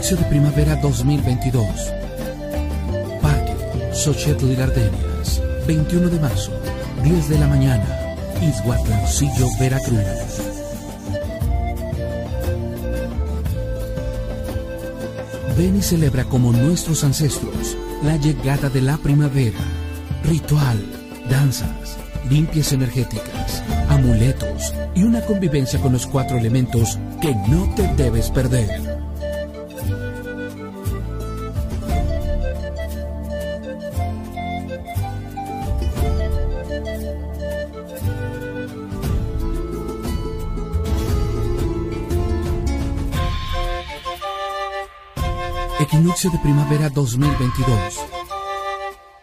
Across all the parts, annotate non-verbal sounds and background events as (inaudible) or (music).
Equinoccio de primavera 2022. Parque Xochitl Gardenias, 21 de marzo, 10 de la mañana, Izhuatlancillo, Veracruz. Ven y celebra como nuestros ancestros la llegada de la primavera. Ritual, danzas, limpias energéticas, amuletos y una convivencia con los cuatro elementos que no te debes perder. De primavera 2022.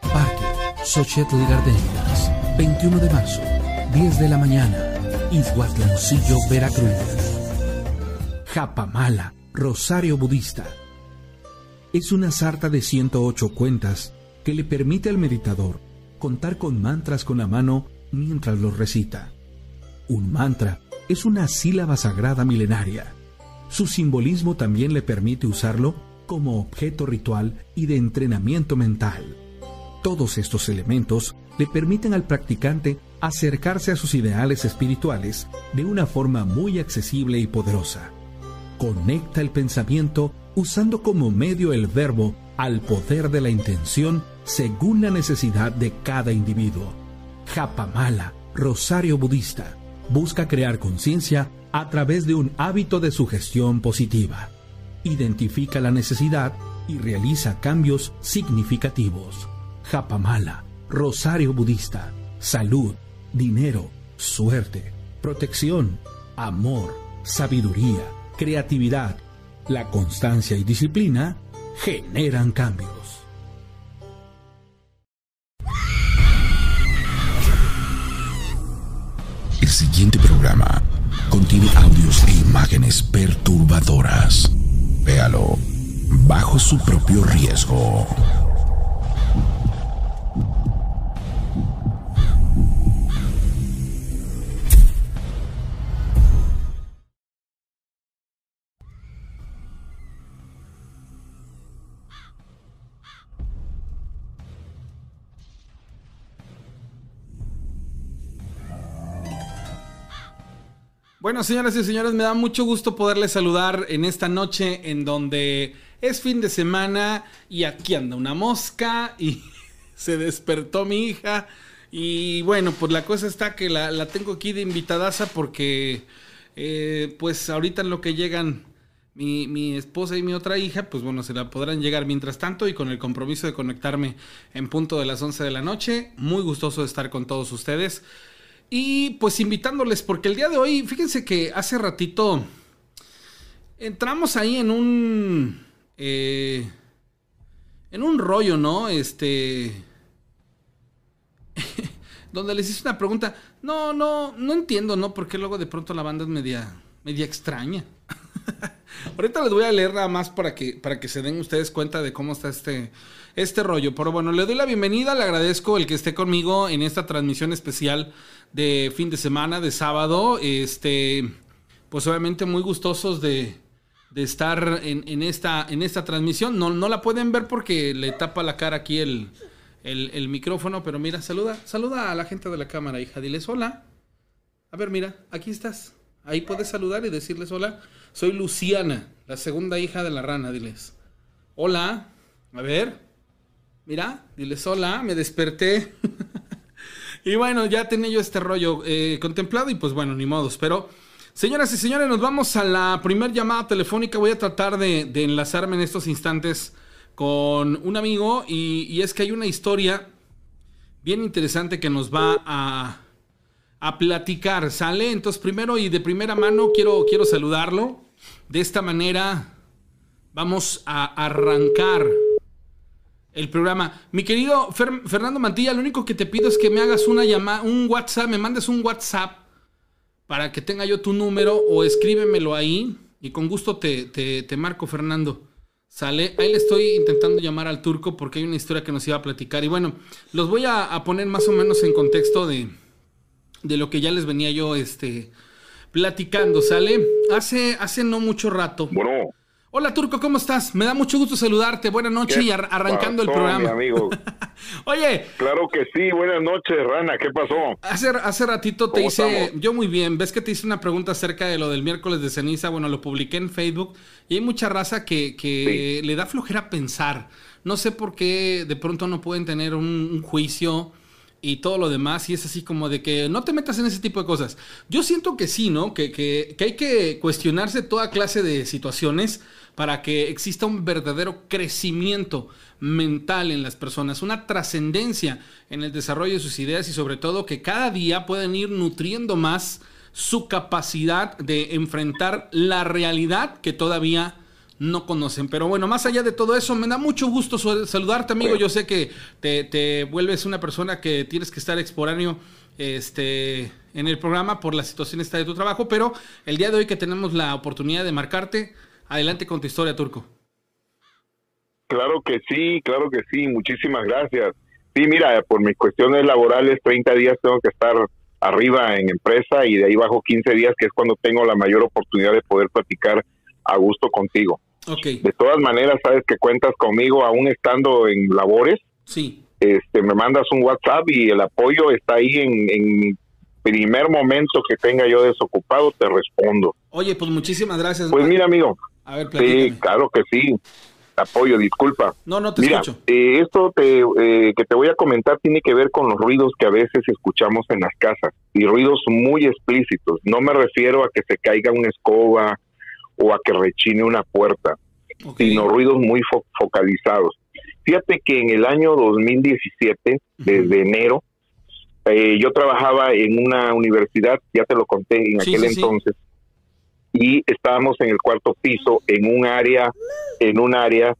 Parque Xochitl Gardenias, 21 de marzo, 10 de la mañana, Izhuatlancillo, Veracruz. Japamala, Rosario Budista. Es una sarta de 108 cuentas que le permite al meditador contar con mantras con la mano mientras los recita. Un mantra es una sílaba sagrada milenaria. Su simbolismo también le permite usarlo como objeto ritual y de entrenamiento mental. Todos estos elementos le permiten al practicante acercarse a sus ideales espirituales de una forma muy accesible y poderosa. Conecta el pensamiento usando como medio el verbo al poder de la intención según la necesidad de cada individuo. Japamala, Rosario Budista, busca crear conciencia a través de un hábito de sugestión positiva identifica la necesidad y realiza cambios significativos. Japamala, Rosario Budista, salud, dinero, suerte, protección, amor, sabiduría, creatividad, la constancia y disciplina generan cambios. El siguiente programa contiene audios e imágenes perturbadoras Véalo bajo su propio riesgo. Bueno, señoras y señores, me da mucho gusto poderles saludar en esta noche en donde es fin de semana y aquí anda una mosca y (laughs) se despertó mi hija. Y bueno, pues la cosa está que la, tengo aquí de invitadaza porque eh, pues ahorita en lo que llegan mi, mi, esposa y mi otra hija, pues bueno, se la podrán llegar mientras tanto y con el compromiso de conectarme en punto de las 11 de la noche. Muy gustoso de estar con todos ustedes. Y pues invitándoles, porque el día de hoy, fíjense que hace ratito entramos ahí en un... Eh, en un rollo, ¿no? Este... (laughs) donde les hice una pregunta. No, no, no entiendo, ¿no? Porque luego de pronto la banda es media, media extraña. (laughs) Ahorita les voy a leer nada más para que, para que se den ustedes cuenta de cómo está este, este rollo. Pero bueno, le doy la bienvenida, le agradezco el que esté conmigo en esta transmisión especial de fin de semana, de sábado. Este, pues obviamente muy gustosos de, estar en, esta, en esta transmisión. No, no la pueden ver porque le tapa la cara aquí el, el, micrófono, pero mira, saluda, saluda a la gente de la cámara, hija. Diles hola. A ver, mira, aquí estás. Ahí puedes saludar y decirles hola. Soy Luciana, la segunda hija de la rana, diles. Hola. A ver. Mira, diles hola, me desperté. (laughs) Y bueno, ya tenía yo este rollo eh, contemplado y pues bueno, ni modos. Pero, señoras y señores, nos vamos a la primera llamada telefónica. Voy a tratar de, enlazarme en estos instantes con un amigo y, es que hay una historia bien interesante que nos va a, a platicar, ¿sale? Entonces, primero y de primera mano quiero, quiero saludarlo. De esta manera vamos a arrancar el programa. Mi querido Fernando Mantilla, lo único que te pido es que me hagas una llamada, un WhatsApp, me mandes un WhatsApp para que tenga yo tu número o escríbemelo ahí y con gusto te, te, marco, Fernando. Sale, ahí le estoy intentando llamar al turco porque hay una historia que nos iba a platicar. Y bueno, los voy a, poner más o menos en contexto de, de, lo que ya les venía yo este, platicando, ¿sale? Hace, hace no mucho rato. Bueno. Hola Turco, ¿cómo estás? Me da mucho gusto saludarte. Buenas noches y arrancando el programa. Mi amigo? (laughs) Oye. Claro que sí, buenas noches, Rana, ¿qué pasó? Hace, hace ratito te hice, yo muy bien, ves que te hice una pregunta acerca de lo del miércoles de ceniza, bueno, lo publiqué en Facebook y hay mucha raza que, que le da flojera pensar. No sé por qué de pronto no pueden tener un juicio y todo lo demás, y es así como de que no te metas en ese tipo de cosas. Yo siento que sí, ¿no? Que, que, que, hay que cuestionarse toda clase de situaciones para que exista un verdadero crecimiento mental en las personas, una trascendencia en el desarrollo de sus ideas y sobre todo que cada día puedan ir nutriendo más su capacidad de enfrentar la realidad que todavía no conocen. Pero bueno, más allá de todo eso, me da mucho gusto saludarte, amigo. Yo sé que te, vuelves una persona que tienes que estar exporáneo este, en el programa por la situación esta de tu trabajo, pero el día de hoy que tenemos la oportunidad de marcarte, adelante con tu historia, Turco. Claro que sí, claro que sí, muchísimas gracias. Sí, mira, por mis cuestiones laborales, 30 días tengo que estar arriba en empresa y de ahí bajo 15 días, que es cuando tengo la mayor oportunidad de poder platicar a gusto contigo. De todas maneras, sabes que cuentas conmigo aún estando en labores. Sí. Este, me mandas un WhatsApp y el apoyo está ahí en, en primer momento que tenga yo desocupado, te respondo. Oye, pues muchísimas gracias. Pues mira, amigo. A ver, Sí, claro que sí. Apoyo, disculpa. No, no te mira, escucho. Eh, esto te, eh, que te voy a comentar tiene que ver con los ruidos que a veces escuchamos en las casas y ruidos muy explícitos. No me refiero a que se caiga una escoba, o a que rechine una puerta, sino ruidos muy focalizados. Fíjate que en el año 2017, desde enero, eh, yo trabajaba en una universidad, ya te lo conté en aquel entonces, y estábamos en el cuarto piso, en un área, en un área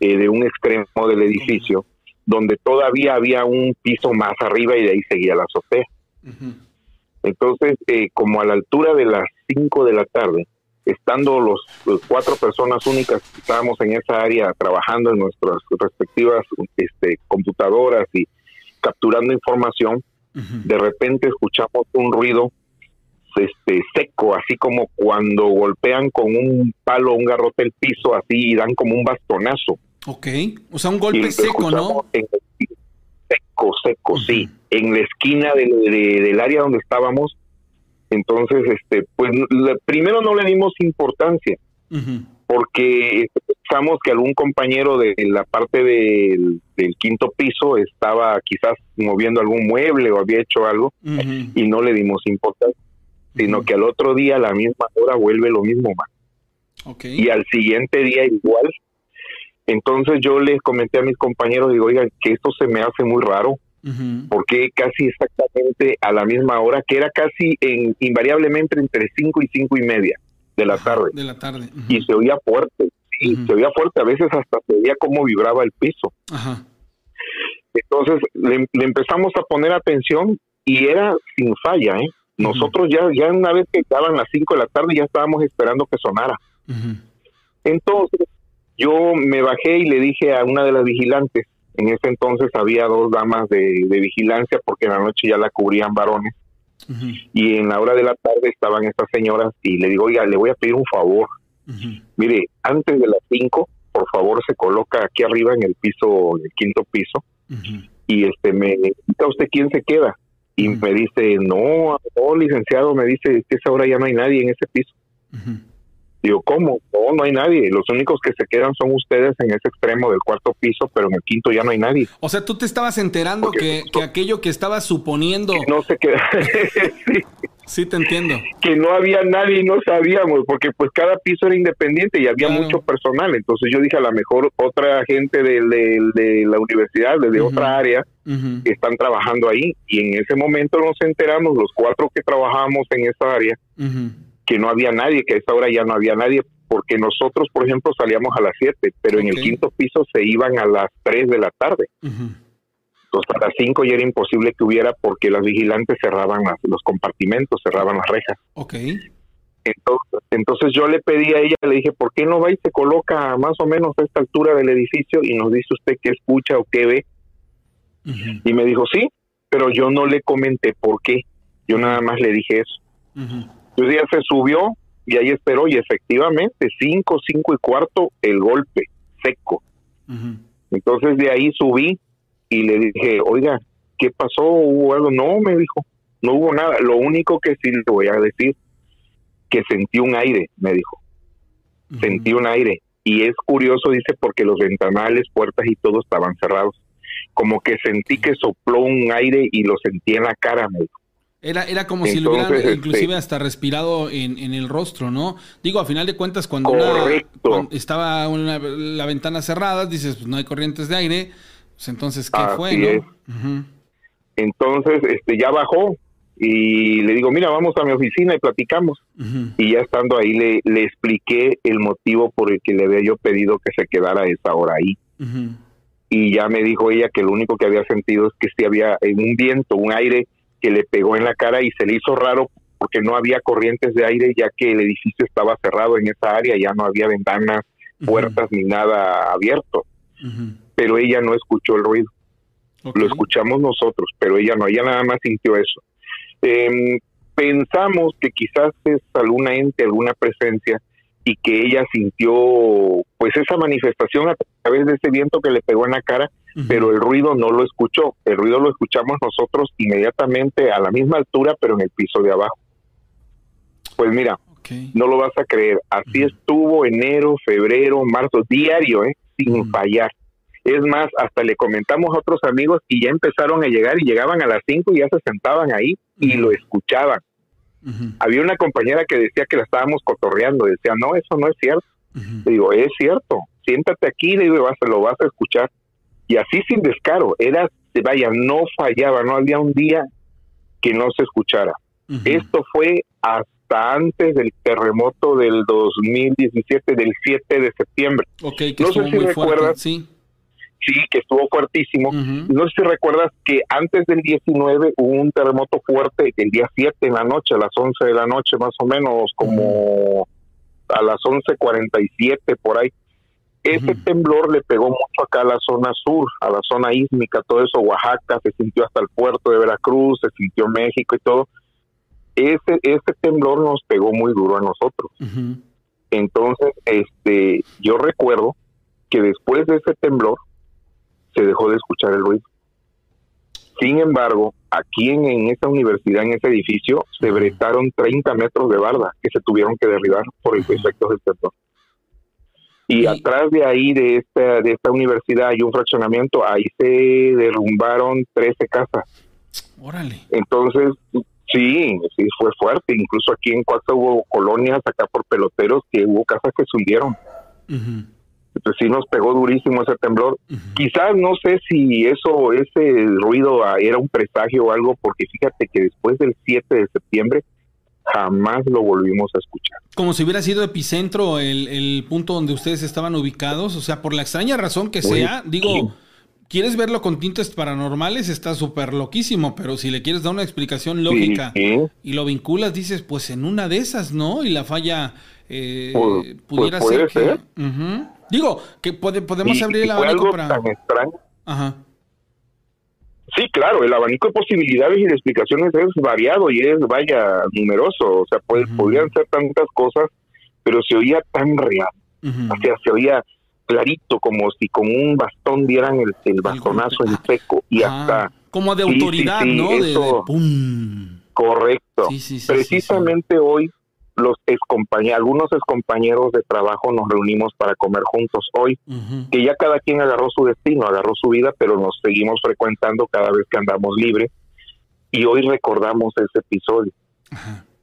eh, de un extremo del edificio, donde todavía había un piso más arriba y de ahí seguía la azotea. Entonces, eh, como a la altura de las 5 de la tarde, estando los, cuatro personas únicas que estábamos en esa área trabajando en nuestras respectivas este, computadoras y capturando información, de repente escuchamos un ruido este seco, así como cuando golpean con un palo un garrote el piso, así y dan como un bastonazo. Ok, o sea, un golpe seco, ¿no? seco, seco, sí. En la esquina del área donde estábamos entonces, este, pues primero no le dimos importancia, porque pensamos que algún compañero de la parte del, quinto piso estaba quizás moviendo algún mueble o había hecho algo y no le dimos importancia, sino que al otro día a la misma hora vuelve lo mismo más. Y al siguiente día igual. Entonces yo les comenté a mis compañeros, digo, oigan, que esto se me hace muy raro porque casi exactamente a la misma hora, que era casi en, invariablemente entre 5 y cinco y media de la tarde. De la tarde. Y se oía fuerte, y se oía fuerte, a veces hasta se veía cómo vibraba el piso. Entonces le, empezamos a poner atención y era sin falla, ¿eh? Nosotros ya, ya una vez que estaban las 5 de la tarde ya estábamos esperando que sonara. Entonces yo me bajé y le dije a una de las vigilantes, en ese entonces había dos damas de, vigilancia porque en la noche ya la cubrían varones. Y en la hora de la tarde estaban estas señoras y le digo, oiga, le voy a pedir un favor. Mire, antes de las cinco, por favor, se coloca aquí arriba en el piso, en el quinto piso, y este me indica usted quién se queda. Y me dice, no, no, licenciado, me dice que esa hora ya no hay nadie en ese piso. Digo, ¿cómo? No, no hay nadie. Los únicos que se quedan son ustedes en ese extremo del cuarto piso, pero en el quinto ya no hay nadie. O sea, tú te estabas enterando que, aquello que estabas suponiendo... no se queda. sí. (laughs) sí. te entiendo. Que no había nadie y no sabíamos, porque pues cada piso era independiente y había mucho personal. Entonces yo dije, a lo mejor otra gente de, la universidad, desde otra área, están trabajando ahí. Y en ese momento nos enteramos, los cuatro que trabajamos en esa área, que no había nadie, que a esa hora ya no había nadie, porque nosotros, por ejemplo, salíamos a las 7, pero en el quinto piso se iban a las 3 de la tarde. Entonces, a las 5 ya era imposible que hubiera porque las vigilantes cerraban los compartimentos, cerraban las rejas. Ok. Entonces, entonces yo le pedí a ella, le dije, ¿por qué no va y se coloca más o menos a esta altura del edificio y nos dice usted qué escucha o qué ve? Y me dijo, sí, pero yo no le comenté por qué. Yo nada más le dije eso. Entonces ella se subió y ahí esperó y efectivamente, cinco, cinco y cuarto, el golpe seco. Entonces de ahí subí y le dije, oiga, ¿qué pasó? ¿Hubo algo? No, me dijo, no hubo nada. Lo único que sí le voy a decir, que sentí un aire, me dijo. Sentí un aire. Y es curioso, dice, porque los ventanales, puertas y todo estaban cerrados. Como que sentí que sopló un aire y lo sentí en la cara, me dijo. Era, era como si lo hubieran este, inclusive hasta respirado en, en, el rostro, ¿no? Digo, a final de cuentas, cuando, estaba la ventana cerrada, dices, pues no hay corrientes de aire, pues entonces, ¿qué fue, no? Entonces, este, ya bajó y le digo, mira, vamos a mi oficina y platicamos. Y ya estando ahí le, le expliqué el motivo por el que le había yo pedido que se quedara esa hora ahí. Y ya me dijo ella que lo único que había sentido es que si había un viento, un aire que le pegó en la cara y se le hizo raro porque no había corrientes de aire ya que el edificio estaba cerrado en esa área, ya no había ventanas, puertas ni nada abierto. Pero ella no escuchó el ruido. Lo escuchamos nosotros, pero ella no, ella nada más sintió eso. Eh, pensamos que quizás es alguna ente, alguna presencia y que ella sintió pues esa manifestación a través de ese viento que le pegó en la cara pero el ruido no lo escuchó. El ruido lo escuchamos nosotros inmediatamente a la misma altura, pero en el piso de abajo. Pues mira, no lo vas a creer. Así estuvo enero, febrero, marzo, diario, ¿eh? sin fallar. Es más, hasta le comentamos a otros amigos y ya empezaron a llegar y llegaban a las 5 y ya se sentaban ahí y lo escuchaban. Había una compañera que decía que la estábamos cotorreando, decía, no, eso no es cierto. digo, es cierto, siéntate aquí, le digo, vas, lo vas a escuchar y así sin descaro, era, vaya, no fallaba, no había un día que no se escuchara. Esto fue hasta antes del terremoto del 2017, del 7 de septiembre. Okay, que no sé si recuerdas. sí. Sí, que estuvo fuertísimo. No sé si recuerdas que antes del 19 hubo un terremoto fuerte el día 7 en la noche, a las 11 de la noche más o menos, como a las 11.47 por ahí. Ese temblor le pegó mucho acá a la zona sur, a la zona ísmica, todo eso, Oaxaca, se sintió hasta el puerto de Veracruz, se sintió México y todo. Ese, ese temblor nos pegó muy duro a nosotros. Entonces, este, yo recuerdo que después de ese temblor se dejó de escuchar el ruido. Sin embargo, aquí en, en esa universidad, en ese edificio, se bretaron 30 metros de barda que se tuvieron que derribar por el efecto del temblor. Y, atrás de ahí, de esta, de esta universidad, hay un fraccionamiento, ahí se derrumbaron 13 casas. Órale. Entonces, sí, sí, fue fuerte. Incluso aquí en Cuatro hubo colonias, acá por peloteros, que hubo casas que se hundieron. Entonces sí nos pegó durísimo ese temblor. Quizás no sé si eso, ese ruido ah, era un presagio o algo, porque fíjate que después del 7 de septiembre jamás lo volvimos a escuchar. Como si hubiera sido epicentro el, punto donde ustedes estaban ubicados, o sea, por la extraña razón que sea, digo, quieres verlo con tintes paranormales, está súper loquísimo, pero si le quieres dar una explicación lógica y lo vinculas, dices, pues en una de esas, ¿no? Y la falla eh, pues, pues pudiera ser, que... Digo, que podemos abrir el abanico para... Ajá. Sí, claro, el abanico de posibilidades y de explicaciones es variado y es, vaya, numeroso. O sea, podrían ser tantas cosas, pero se oía tan real. O sea, se oía clarito, como si con un bastón dieran el, el bastonazo en seco y hasta... Como de autoridad, ¿no? Correcto. Precisamente hoy los excompañeros, algunos excompañeros de trabajo nos reunimos para comer juntos hoy, que ya cada quien agarró su destino, agarró su vida, pero nos seguimos frecuentando cada vez que andamos libres y hoy recordamos ese episodio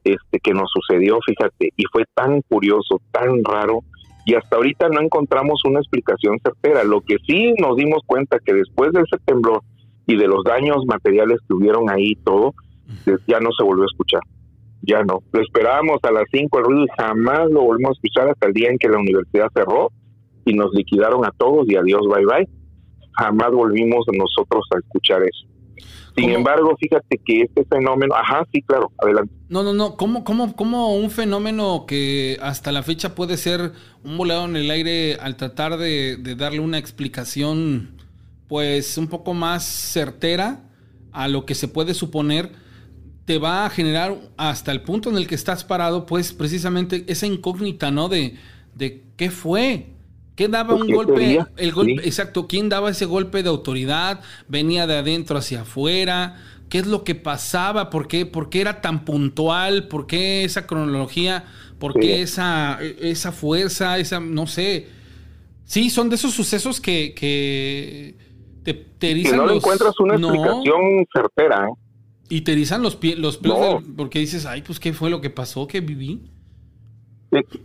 este que nos sucedió, fíjate, y fue tan curioso, tan raro y hasta ahorita no encontramos una explicación certera. Lo que sí nos dimos cuenta que después de ese temblor y de los daños materiales que hubieron ahí y todo, ya no se volvió a escuchar ya no. Lo esperábamos a las 5 el ruido y jamás lo volvimos a escuchar hasta el día en que la universidad cerró y nos liquidaron a todos y adiós, bye bye. Jamás volvimos nosotros a escuchar eso. Sin embargo, fíjate que este fenómeno, ajá, sí, claro, adelante. No, no, no, ¿cómo, cómo, cómo un fenómeno que hasta la fecha puede ser un volado en el aire al tratar de, de darle una explicación, pues, un poco más certera a lo que se puede suponer? Te va a generar hasta el punto en el que estás parado, pues precisamente esa incógnita, ¿no? De, de qué fue, ¿Qué daba un golpe? El golpe Exacto, ¿quién daba ese golpe de autoridad? ¿Venía de adentro hacia afuera? ¿Qué es lo que pasaba? ¿Por qué, por qué era tan puntual? ¿Por qué esa cronología? ¿Por qué esa, esa fuerza? Esa, no sé. Sí, son de esos sucesos que, que te, te erizan no encuentras una explicación certera. ¿eh? Y te erizan los pies, los pelos, porque dices, ay, pues, ¿qué fue lo que pasó? ¿Qué viví?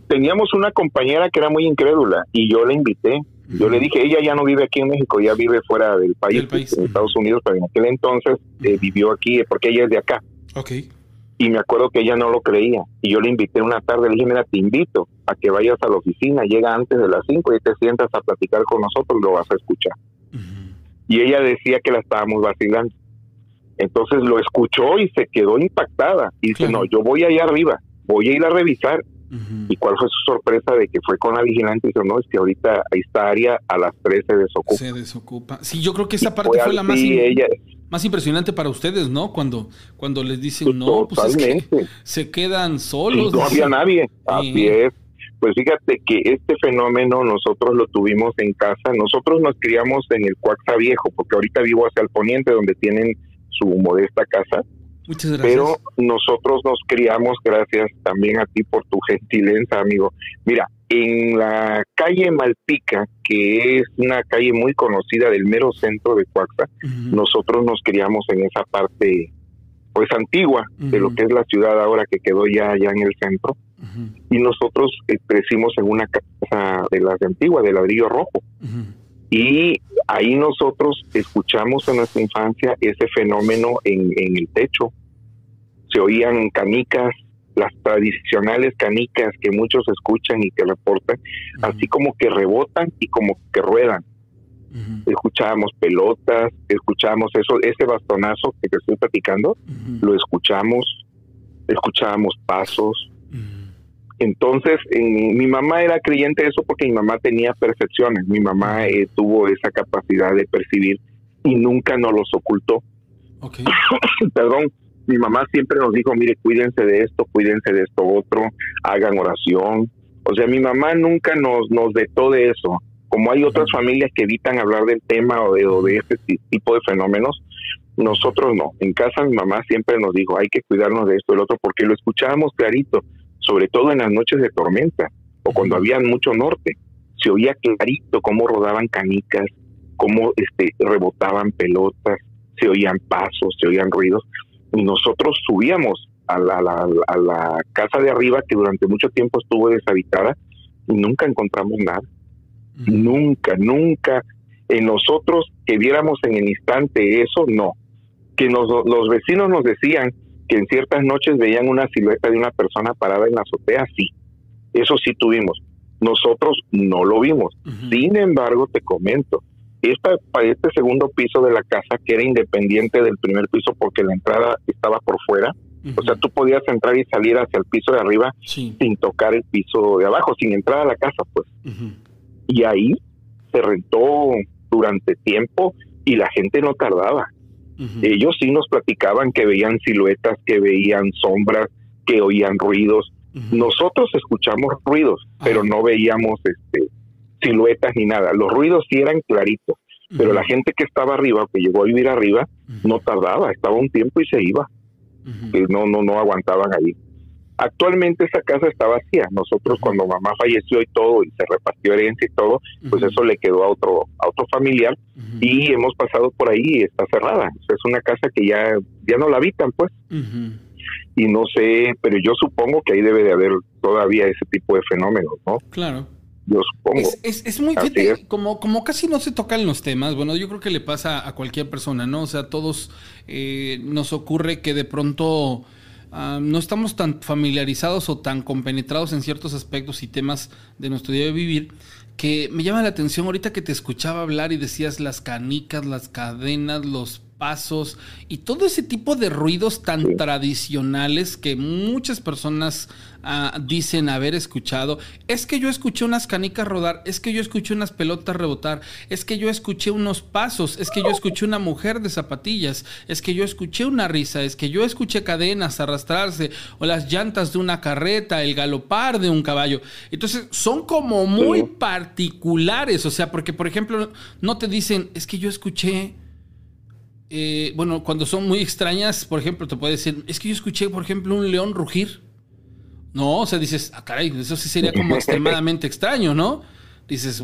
teníamos una compañera que era muy incrédula y yo la invité. Yo le dije, ella ya no vive aquí en México, ya vive fuera del país, en Estados Unidos, pero en aquel entonces eh, vivió aquí porque ella es de acá. Okay. Y me acuerdo que ella no lo creía. Y yo le invité una tarde, le dije, mira, te invito a que vayas a la oficina, llega antes de las 5 y te sientas a platicar con nosotros, lo vas a escuchar. Y ella decía que la estábamos vacilando. Entonces lo escuchó y se quedó impactada. Y dice, no, yo voy allá arriba, voy a ir a revisar ¿Y cuál fue su sorpresa de que fue con la vigilante? Y dijo, no, es que ahorita esta área a las 3 se desocupa. Se desocupa. Sí, yo creo que esa parte fue, la más, más impresionante para ustedes, ¿no? Cuando, cuando les dicen, no, pues es que se quedan solos. no había nadie. Así es. Pues fíjate que este fenómeno nosotros lo tuvimos en casa. Nosotros nos criamos en el Cuaxa Viejo, porque ahorita vivo hacia el poniente, donde tienen su modesta casa pero nosotros nos criamos, gracias también a ti por tu gentileza, amigo. Mira, en la calle Malpica, que es una calle muy conocida del mero centro de Coaxa, nosotros nos criamos en esa parte, pues antigua, de lo que es la ciudad ahora que quedó ya, ya en el centro. Y nosotros eh, crecimos en una casa de las antiguas, de ladrillo rojo. Y ahí nosotros escuchamos en nuestra infancia ese fenómeno en, en el techo, se oían canicas, las tradicionales canicas que muchos escuchan y que reportan, así como que rebotan y como que ruedan. Escuchábamos pelotas, escuchábamos eso, ese bastonazo que te estoy platicando, lo escuchamos, escuchábamos pasos. Entonces, mi mamá era creyente de eso porque mi mamá tenía percepciones, mi mamá eh, tuvo esa capacidad de percibir y nunca nos los ocultó. (coughs) Perdón, mi mamá siempre nos dijo, mire, cuídense de esto, cuídense de esto otro, hagan oración. O sea, mi mamá nunca nos, nos vetó de eso. Como hay otras familias que evitan hablar del tema o de, o de ese tipo de fenómenos, nosotros no. En casa mi mamá siempre nos dijo, hay que cuidarnos de esto y el otro, porque lo escuchábamos clarito, sobre todo en las noches de tormenta o cuando había mucho norte. Se oía clarito cómo rodaban canicas, cómo este, rebotaban pelotas, se oían pasos, se oían ruidos y nosotros subíamos a la, a la, casa de arriba que durante mucho tiempo estuvo deshabitada y nunca encontramos nada. Nunca, nunca. En nosotros que viéramos en el instante eso, no. Que nos, los vecinos nos decían que en ciertas noches veían una silueta de una persona parada en la azotea, sí. Eso sí tuvimos. Nosotros no lo vimos. Sin embargo, te comento, esta, este segundo piso de la casa, que era independiente del primer piso porque la entrada estaba por fuera, o sea, tú podías entrar y salir hacia el piso de arriba sin tocar el piso de abajo, sin entrar a la casa, pues. Y ahí se rentó durante tiempo y la gente no tardaba. Ellos sí nos platicaban que veían siluetas, que veían sombras, que oían ruidos. Nosotros escuchamos ruidos, pero no veíamos este siluetas ni nada. Los ruidos sí eran claritos, pero la gente que estaba arriba, que llegó a vivir arriba, no tardaba, estaba un tiempo y se iba. no, no, no aguantaban ahí. Actualmente esa casa está vacía. Nosotros cuando mamá falleció y todo y se repartió herencia y todo, pues eso le quedó a otro a otro familiar y hemos pasado por ahí y está cerrada. es una casa que ya ya no la habitan, pues. Y no sé, pero yo supongo que ahí debe de haber todavía ese tipo de fenómenos, ¿no? Claro yo supongo. Es, muy, como, como casi no se tocan los temas, bueno, yo creo que le pasa a cualquier persona, ¿no? O sea, a todos eh, nos ocurre que de pronto ah, no estamos tan familiarizados o tan compenetrados en ciertos aspectos y temas de nuestro día de vivir, que me llama la atención ahorita que te escuchaba hablar y decías las canicas, las cadenas, los pasos y todo ese tipo de ruidos tan tradicionales que muchas personas ah, dicen haber escuchado. Es que yo escuché unas canicas rodar, es que yo escuché unas pelotas rebotar, es que yo escuché unos pasos, es que yo escuché una mujer de zapatillas, es que yo escuché una risa, es que yo escuché cadenas arrastrarse o las llantas de una carreta, el galopar de un caballo. Entonces son como muy particulares, o sea, porque por ejemplo no te dicen, es que yo escuché eh, bueno, cuando son muy extrañas, por ejemplo, te puede decir, es que yo escuché, por ejemplo, un león rugir. No, o sea, dices, ah, caray, eso sí sería como extremadamente extraño, ¿no? Dices,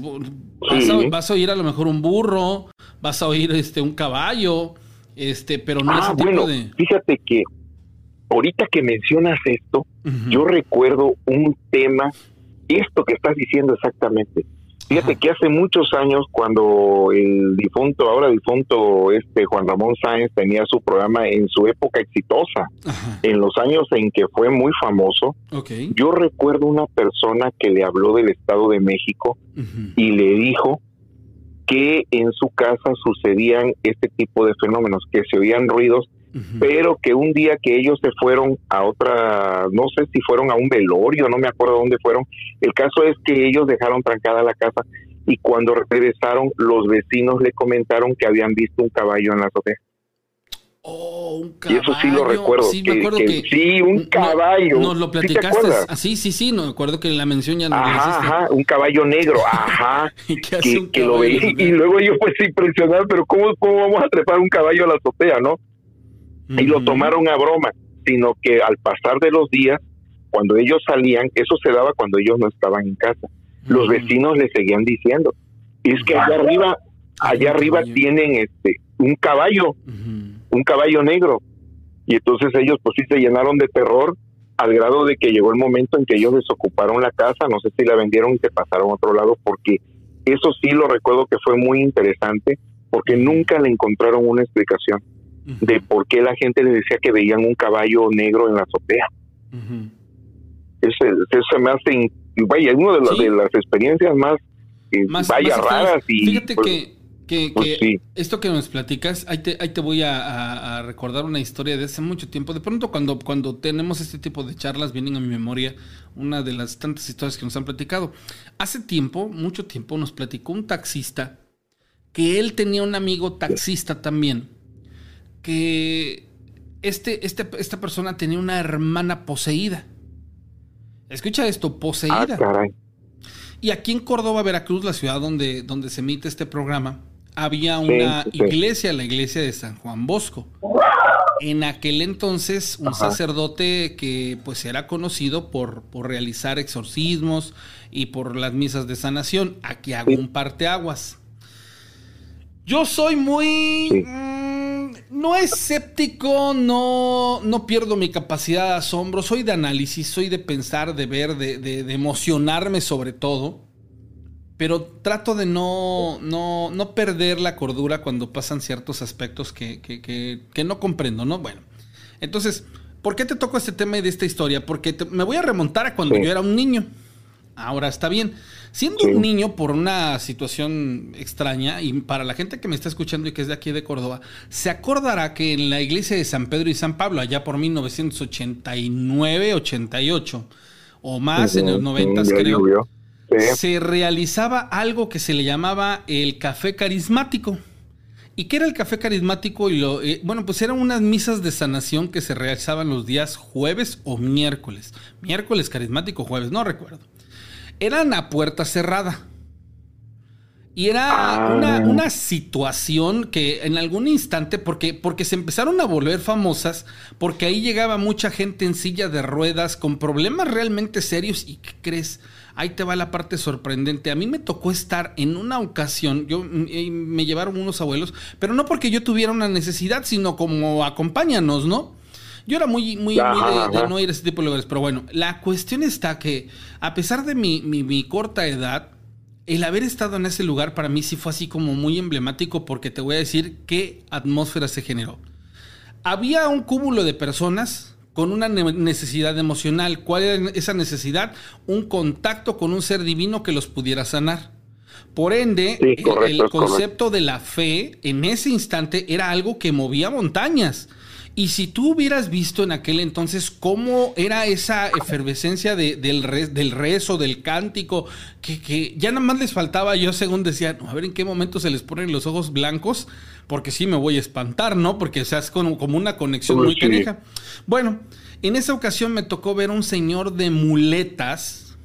vas a, oír a lo mejor un burro, vas a oír este un caballo, este, pero no ah, bueno, Fíjate que ahorita que mencionas esto, yo recuerdo un tema, esto que estás diciendo exactamente. Fíjate que hace muchos años, cuando el difunto, ahora difunto, este Juan Ramón Sáenz tenía su programa en su época exitosa, en los años en que fue muy famoso, yo recuerdo una persona que le habló del Estado de México y le dijo que en su casa sucedían este tipo de fenómenos, que se oían ruidos pero que un día que ellos se fueron a otra, no sé si fueron a un velorio, no me acuerdo dónde fueron, el caso es que ellos dejaron trancada la casa y cuando regresaron los vecinos le comentaron que habían visto un caballo en la azotea. Oh, un caballo. Y eso sí lo recuerdo. Sí, me acuerdo que, sí, un caballo. Nos lo platicaste. ¿Sí, sí, sí, no me acuerdo que la mención ya no ajá, ajá, un caballo negro, ajá. (laughs) ¿Y que, lo veía. Y luego yo pues impresionado, pero ¿cómo, ¿cómo vamos a trepar un caballo a la azotea, no? Y lo tomaron a broma, sino que al pasar de los días, cuando ellos salían, eso se daba cuando ellos no estaban en casa. Los vecinos le seguían diciendo, es que allá arriba, allá arriba tienen este un caballo, un caballo negro. Y entonces ellos pues sí se llenaron de terror al grado de que llegó el momento en que ellos desocuparon la casa, no sé si la vendieron y se pasaron a otro lado, porque eso sí lo recuerdo que fue muy interesante, porque nunca le encontraron una explicación de por qué la gente le decía que veían un caballo negro en la azotea. Eso, me hace, vaya, es una de, las experiencias más, eh, vaya, raras. Y, Fíjate pues, que, pues esto que nos platicas, ahí te, ahí te voy a, recordar una historia de hace mucho tiempo. De pronto cuando, cuando tenemos este tipo de charlas vienen a mi memoria una de las tantas historias que nos han platicado. Hace tiempo, mucho tiempo, nos platicó un taxista que él tenía un amigo taxista también que este, este, esta persona tenía una hermana poseída. Escucha esto, poseída. Ah, y aquí en Córdoba, Veracruz, la ciudad donde, donde se emite este programa, había una iglesia, la iglesia de San Juan Bosco. En aquel entonces, un sacerdote que pues era conocido por, por, realizar exorcismos y por las misas de sanación. Aquí hago un parteaguas. Yo soy muy no escéptico, no, no pierdo mi capacidad de asombro, soy de análisis, soy de pensar, de ver, de, emocionarme sobre todo, pero trato de no, no, no, perder la cordura cuando pasan ciertos aspectos que, que, no comprendo, ¿no? Bueno, entonces, ¿por qué te toco este tema y de esta historia? Porque me voy a remontar a cuando yo era un niño. Ahora está bien. Siendo un niño por una situación extraña, y para la gente que me está escuchando y que es de aquí de Córdoba, se acordará que en la iglesia de San Pedro y San Pablo, allá por 1989, 88 o más, en los 90 creo, se realizaba algo que se le llamaba el café carismático. ¿Y qué era el café carismático? Y lo, eh, bueno, pues eran unas misas de sanación que se realizaban los días jueves o miércoles. Miércoles carismático, jueves, no recuerdo eran a puerta cerrada. Y era una, ah. una, situación que en algún instante, porque, porque se empezaron a volver famosas, porque ahí llegaba mucha gente en silla de ruedas con problemas realmente serios. ¿Y qué crees? Ahí te va la parte sorprendente. A mí me tocó estar en una ocasión, yo mm, me llevaron unos abuelos, pero no porque yo tuviera una necesidad, sino como acompáñanos, ¿no? Yo era muy, muy, muy de, no ir a ese tipo de lugares, pero bueno, la cuestión está que a pesar de mi, mi, corta edad, el haber estado en ese lugar para mí sí fue así como muy emblemático porque te voy a decir qué atmósfera se generó. Había un cúmulo de personas con una necesidad emocional. ¿Cuál era esa necesidad? Un contacto con un ser divino que los pudiera sanar. Por ende, el, concepto de la fe en ese instante era algo que movía montañas. Y si tú hubieras visto en aquel entonces cómo era esa efervescencia del, del rezo, del cántico, que, ya nada más les faltaba, yo según decía, a ver en qué momento se les ponen los ojos blancos, porque sí me voy a espantar, ¿no? Porque se hace como, una conexión muy caneja. Bueno, en esa ocasión me tocó ver un señor de muletas,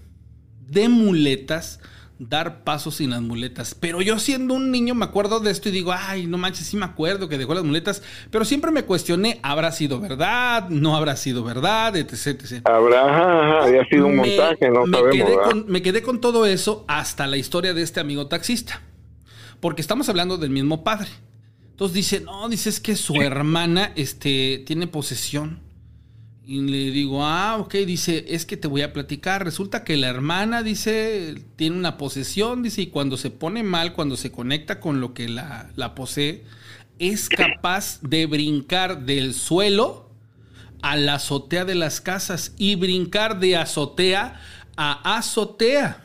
de muletas, dar pasos sin las muletas. Pero yo siendo un niño me acuerdo de esto y digo, ay, no manches, sí me acuerdo que dejó las muletas, pero siempre me cuestioné, ¿habrá sido verdad? ¿No habrá sido verdad? Etc. Habrá, había sido un montaje, no me Quedé con, me quedé con todo eso hasta la historia de este amigo taxista, porque estamos hablando del mismo padre. Entonces dice, no, dice es que su hermana este, tiene posesión y le digo, ah, ok, dice, es que te voy a platicar. Resulta que la hermana, dice, tiene una posesión, dice, y cuando se pone mal, cuando se conecta con lo que la, la posee, es capaz de brincar del suelo a la azotea de las casas y brincar de azotea a azotea.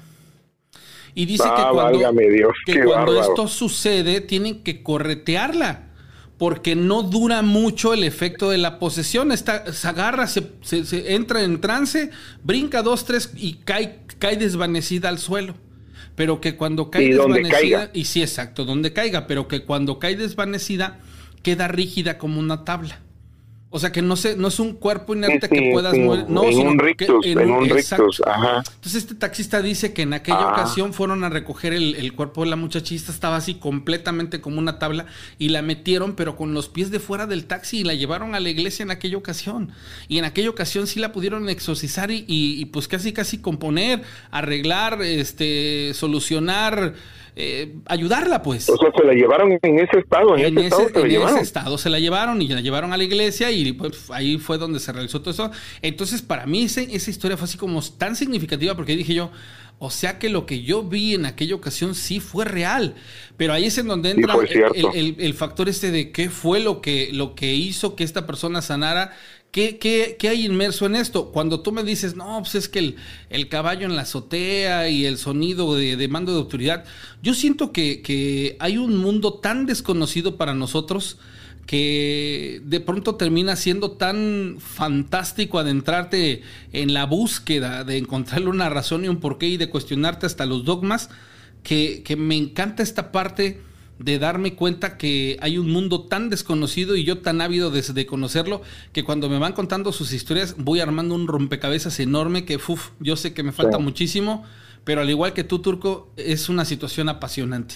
Y dice que ah, cuando, que cuando esto sucede, tienen que corretearla porque no dura mucho el efecto de la posesión. Está, se agarra, se, entra en trance, brinca dos, tres y cae, cae desvanecida al suelo. Pero que cuando cae desvanecida, y sí, exacto, donde caiga, pero que cuando cae desvanecida, queda rígida como una tabla. O sea, que no, se, no es un cuerpo inerte que puedas mover. No, en un rictus, en, un, rictus, ajá. Entonces este taxista dice que en aquella ah. ocasión fueron a recoger el, cuerpo de la muchachista, estaba así completamente como una tabla y la metieron pero con los pies de fuera del taxi y la llevaron a la iglesia en aquella ocasión. Y en aquella ocasión sí la pudieron exorcizar y, y pues casi casi componer, arreglar, este, solucionar eh, ayudarla, pues. O sea, se la llevaron en ese estado, en, ese, estado. Se en ese estado se la llevaron y la llevaron a la iglesia y pues ahí fue donde se realizó todo eso. Entonces, para mí esa historia fue así como tan significativa porque dije yo, o sea que lo que yo vi en aquella ocasión sí fue real. Pero ahí es en donde entra el, factor este de qué fue lo que, lo que hizo que esta persona sanara ¿Qué, qué, qué hay inmerso en esto? Cuando tú me dices, no, pues es que el, caballo en la azotea y el sonido de, mando de autoridad, yo siento que, que, hay un mundo tan desconocido para nosotros que de pronto termina siendo tan fantástico adentrarte en la búsqueda de encontrarle una razón y un porqué y de cuestionarte hasta los dogmas, que, que me encanta esta parte de darme cuenta que hay un mundo tan desconocido y yo tan ávido de, conocerlo que cuando me van contando sus historias voy armando un rompecabezas enorme que uf, yo sé que me falta muchísimo, pero al igual que tú, Turco, es una situación apasionante.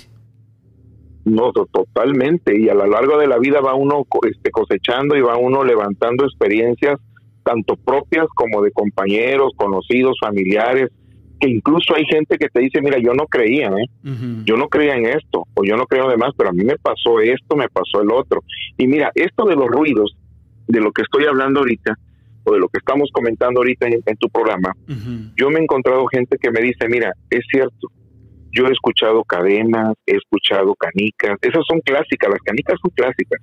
No, totalmente. Y a lo largo de la vida va uno este, cosechando y va uno levantando experiencias tanto propias como de compañeros, conocidos, familiares, que incluso hay gente que te dice, mira, yo no creía, ¿eh? yo no creía en esto, o yo no creo demás, pero a mí me pasó esto, me pasó el otro. Y mira, esto de los ruidos, de lo que estoy hablando ahorita, o de lo que estamos comentando ahorita en, tu programa, yo me he encontrado gente que me dice, mira, es cierto, yo he escuchado cadenas, he escuchado canicas, esas son clásicas, las canicas son clásicas.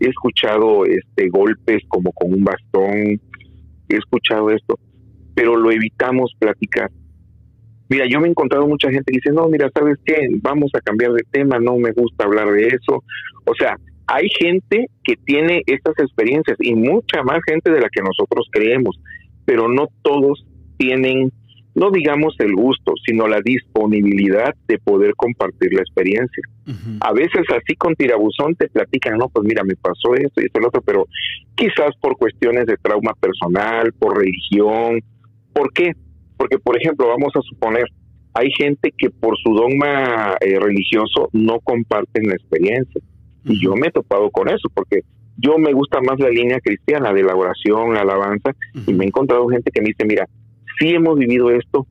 He escuchado este golpes como con un bastón, he escuchado esto, pero lo evitamos platicar. Mira, yo me he encontrado mucha gente que dice, no, mira, ¿sabes qué? Vamos a cambiar de tema, no me gusta hablar de eso. O sea, hay gente que tiene estas experiencias y mucha más gente de la que nosotros creemos, pero no todos tienen, no digamos el gusto, sino la disponibilidad de poder compartir la experiencia. A veces así con tirabuzón te platican, no, pues mira, me pasó esto y esto y lo otro, pero quizás por cuestiones de trauma personal, por religión. ¿Por qué? Porque, por ejemplo, vamos a suponer, hay gente que por su dogma eh, religioso no comparten la experiencia. Y yo me he topado con eso, porque yo me gusta más la línea cristiana de la oración, la alabanza, y me he encontrado gente que me dice, mira, sí hemos vivido esto,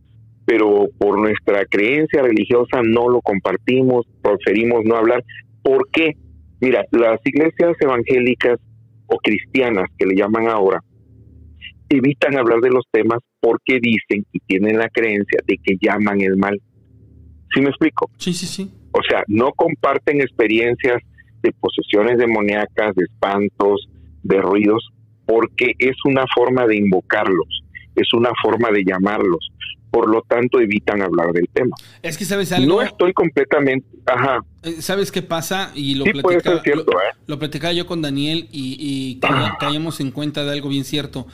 pero por nuestra creencia religiosa no lo compartimos, preferimos no hablar. ¿Por qué? Mira, las iglesias evangélicas o cristianas que le llaman ahora, evitan hablar de los temas porque dicen y tienen la creencia de que llaman el mal. ¿Sí me explico? Sí, sí, sí. O sea, no comparten experiencias de posesiones demoníacas, de espantos, de ruidos, porque es una forma de invocarlos, es una forma de llamarlos. por lo tanto evitan hablar del tema. Es que sabes algo. No estoy completamente, ajá. Eh, ¿Sabes qué pasa? Y lo, Sí, puede ser cierto, lo, ¿eh? lo platicaba yo con Daniel y, y ca- caíamos en cuenta de algo bien cierto.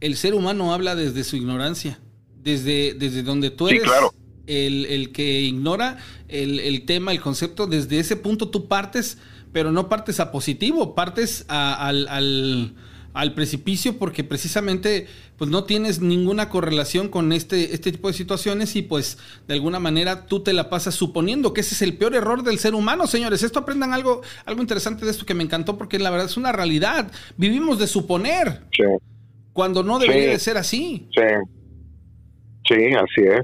El ser humano habla desde su ignorancia, desde, desde donde tú Sí, eres claro. el, el que ignora el, el tema, el concepto, desde ese punto tú partes, pero no partes a positivo, partes a- al, al, al precipicio porque precisamente pues no tienes ninguna correlación con este, este tipo de situaciones y pues de alguna manera tú te la pasas suponiendo que ese es el peor error del ser humano, señores. Esto aprendan algo, algo interesante de esto que me encantó porque la verdad es una realidad. Vivimos de suponer Sí, cuando no debería Sí. de ser así. sí. Sí, así es.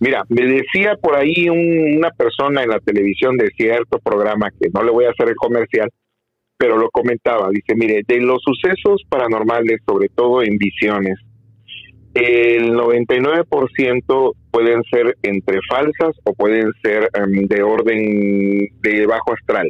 Mira, me decía por ahí un- una persona en la televisión de cierto programa, que no le voy a hacer el comercial, pero lo comentaba. Dice, mire, de los sucesos paranormales, sobre todo en visiones, el 99% pueden ser entre falsas o pueden ser em, de orden de bajo astral,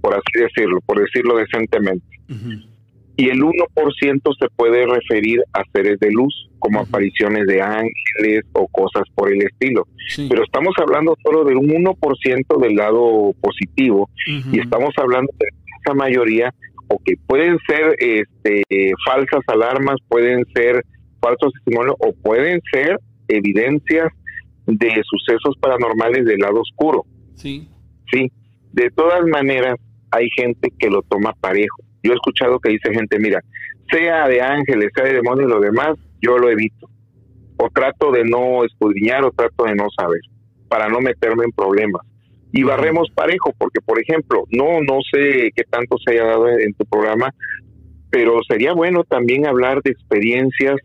por así decirlo, por decirlo decentemente. ujú. Y el 1% se puede referir a seres de luz, como apariciones de ángeles o cosas por el estilo. Sí. Pero estamos hablando solo del 1% del lado positivo y estamos hablando de esa mayoría o que pueden ser este, falsas alarmas, pueden ser falsos testimonios o pueden ser evidencias de sucesos paranormales del lado oscuro. Sí. Sí, de todas maneras hay gente que lo toma parejo. Yo he escuchado que dice gente, mira, sea de ángeles, sea de demonios y lo demás, yo lo evito. O trato de no escudriñar o trato de no saber, para no meterme en problemas. Y barremos parejo, porque por ejemplo, no, no sé qué tanto se haya dado en tu programa, pero sería bueno también hablar de experiencias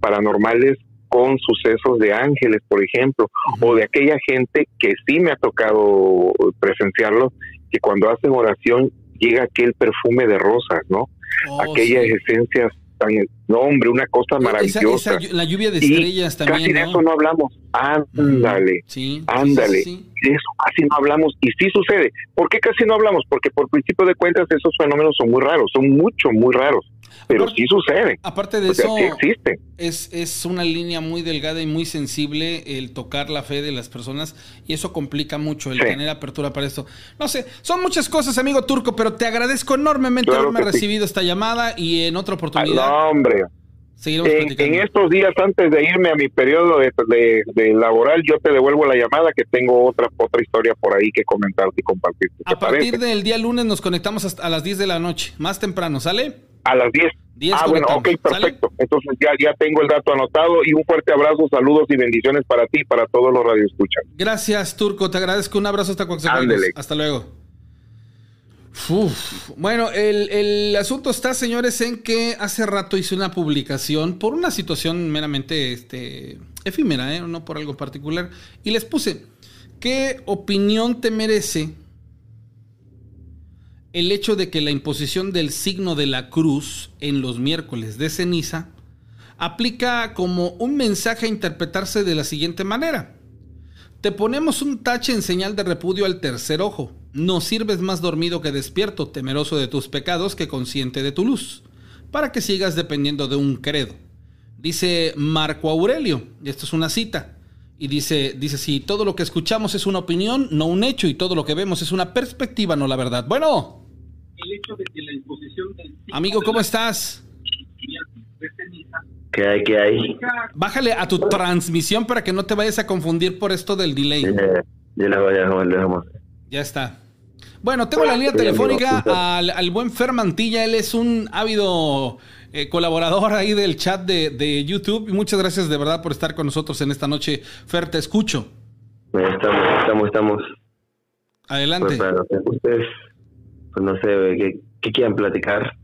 paranormales con sucesos de ángeles, por ejemplo, o de aquella gente que sí me ha tocado presenciarlo, que cuando hacen oración llega aquel perfume de rosas, ¿no? Oh, Aquellas sí. esencias tan, no hombre, una cosa maravillosa. esa la lluvia de Y estrellas Casi también, de ¿no? eso no hablamos. Ándale, Sí, ándale. sí. de eso casi no hablamos y sí sucede. ¿Por qué casi no hablamos? Porque por principio de cuentas esos fenómenos son muy raros, son mucho, muy raros, pero Aparte- sí suceden. Aparte de O sea, eso, sí existen. es, es una línea muy delgada y muy sensible el tocar la fe de las personas y eso complica mucho el Sí. tener apertura para esto. No sé, son muchas cosas, amigo Turco, pero te agradezco enormemente Claro haberme sí. recibido esta llamada y en otra Ah, oportunidad No, hombre. En, en estos días antes de irme a mi periodo de, de- de laboral, yo te devuelvo la llamada que tengo otra otra historia por ahí que comentarte y compartir. ¿Te A partir parece? del día lunes nos conectamos hasta a las 10 de la noche, más temprano, ¿sale? A las 10. 10 ah, bueno, ok, perfecto. Entonces ya, ya tengo el dato anotado y un fuerte abrazo, saludos y bendiciones para ti y para todos los radioescuchas. Gracias, Turco. Te agradezco. Un abrazo hasta Coaxacualcos. Ándele. Hasta luego. Bueno, el, el asunto está, señores, en que hace rato hice una publicación por una situación meramente este, efímera, ¿eh? no por algo particular, y les puse, ¿qué opinión te merece el hecho de que la imposición del signo de la cruz en los miércoles de ceniza aplica como un mensaje a interpretarse de la siguiente manera? Te ponemos un tache en señal de repudio al tercer ojo. No sirves más dormido que despierto, temeroso de tus pecados que consciente de tu luz, para que sigas dependiendo de un credo. Dice Marco Aurelio, y esto es una cita, y dice, dice, si todo lo que escuchamos es una opinión, no un hecho, y todo lo que vemos es una perspectiva, no la verdad. Bueno, amigo, ¿cómo estás? ¿Qué hay? ¿Qué hay? Bájale a tu transmisión para que no te vayas a confundir por esto del delay. Eh, ya ya lo dejamos. Ya está. Bueno, tengo la línea telefónica amigo, (laughs) ¿cómo al, al buen Fer Mantilla. Él es un ávido eh, colaborador ahí del chat de, de YouTube. Y muchas gracias de verdad por estar con nosotros en esta noche. Fer, te escucho. Eh, Estamos, estamos, estamos. Adelante. Pues ustedes, pues no sé, ¿qué, qué quieran platicar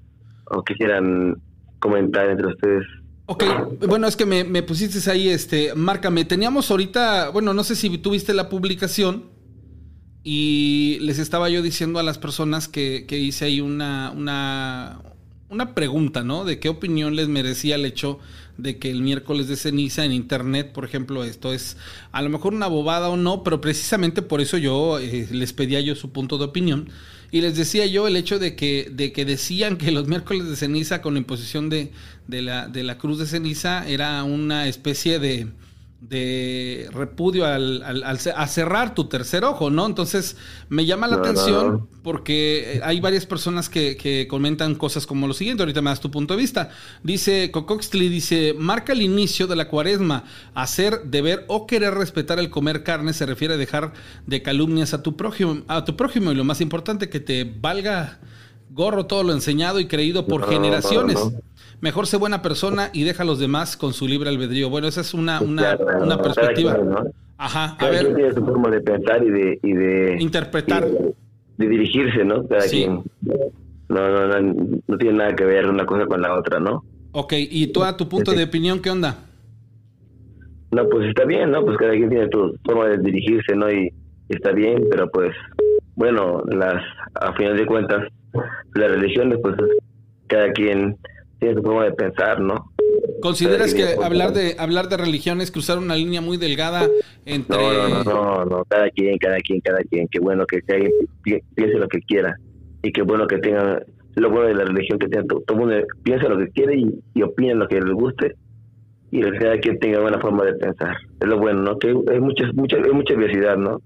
o qué quieran comentar entre ustedes. Ok, bueno, es que me, me pusiste ahí, este, márcame. Teníamos ahorita, bueno, no sé si tuviste la publicación y les estaba yo diciendo a las personas que, que hice ahí una, una, una pregunta, ¿no? De qué opinión les merecía el hecho de que el miércoles de ceniza en internet, por ejemplo, esto es a lo mejor una bobada o no, pero precisamente por eso yo eh, les pedía yo su punto de opinión. Y les decía yo el hecho de que, de que decían que los miércoles de ceniza con la imposición de, de, la, de la cruz de ceniza era una especie de, de repudio al, al- a cerrar tu tercer ojo, ¿no? Entonces me llama la No, atención no. porque eh, hay varias personas que, que comentan cosas como lo siguiente, ahorita me das tu punto de vista. Dice Cocoxtli, dice, marca el inicio de la cuaresma, hacer, deber o querer respetar el comer carne se refiere a dejar de calumnias a tu prójimo, a tu prójimo y lo más importante, que te valga gorro todo lo enseñado y creído por No, generaciones. Mejor sé buena persona y deja a los demás con su libre albedrío. Bueno, esa es una, una, Claro, una perspectiva. quien, ¿no? Ajá, a ver, tiene su forma de pensar y de, y de interpretar. y de, de dirigirse, ¿no? Cada Sí. quien. No, no, no, no tiene nada que ver una cosa con la otra, ¿no? Ok, y tú a tu punto de opinión, ¿qué onda? No, pues está bien, ¿no? Pues cada quien tiene su forma de dirigirse, ¿no? Y, y está bien, pero pues, bueno, las a final de cuentas, las religiones, pues cada quien tiene su forma de pensar, ¿no? ¿Consideras que hablar de hablar de religión es cruzar una línea muy delgada entre No, no, no, no, cada quien, cada quien, cada quien. Qué bueno que cada quien pi- piense lo que quiera. Y qué bueno que tenga, lo bueno de la religión que tenga, todo, el mundo piensa lo que quiere y, y opina lo que le guste. Y que cada quien tenga buena forma de pensar. Es lo bueno, ¿no? Que hay muchas, mucha, hay mucha diversidad, ¿no?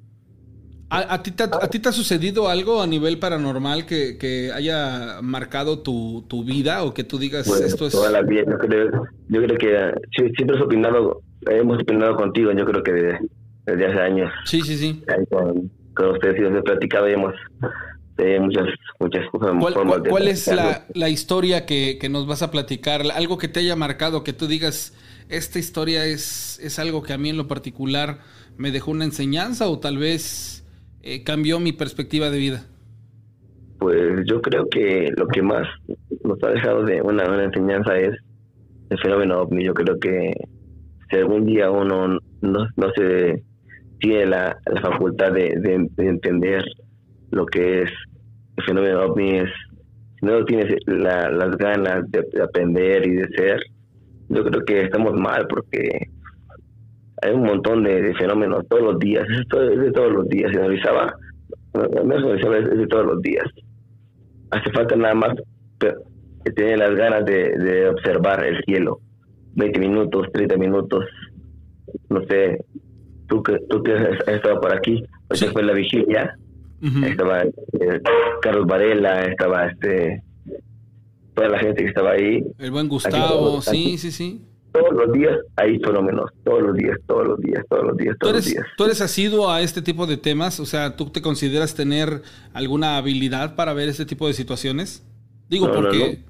¿A, a ti te, ha- a ti te ha sucedido algo a nivel paranormal que, que haya marcado tu, tu vida o que tú digas Bueno, esto es... toda la vida, yo creo, yo creo que sí, siempre has opinado, hemos opinado contigo, yo creo que desde, desde hace años. Sí, sí, sí. con, con ustedes y os he platicado y hemos eh, muchas muchas cosas ¿Cuál, cuál- de cuál es la historia que, que nos vas a platicar? Algo que te haya marcado, que tú digas, esta historia es, es algo que a mí en lo particular me dejó una enseñanza o tal vez eh, cambió mi perspectiva de vida. pues yo creo que lo que más nos ha dejado de una, una enseñanza es el fenómeno ovni yo creo que si algún día uno no, no se tiene la, facultad de, de- de entender lo que es el fenómeno ovni es si no tienes la- las ganas de aprender y de ser yo creo que estamos mal porque hay un montón de, de fenómenos todos los días, es, todo- es de todos los días, se analizaba, es de todos los días. Hace falta nada más tener las ganas de, de observar el cielo, 20 minutos, 30 minutos, no sé, tú que, tú que has estado por aquí, Sí. fue la vigilia, estaba eh, Carlos Varela, estaba este toda la gente que estaba ahí, El buen Gustavo, Aquí- sí, sí, sí. Todos los días hay fenómenos, todos los días, todos los días, todos los días, ¿Tú todos los días. ¿Tú eres asiduo a este tipo de temas? O sea, ¿tú te consideras tener alguna habilidad para ver este tipo de situaciones? Digo, No, no, porque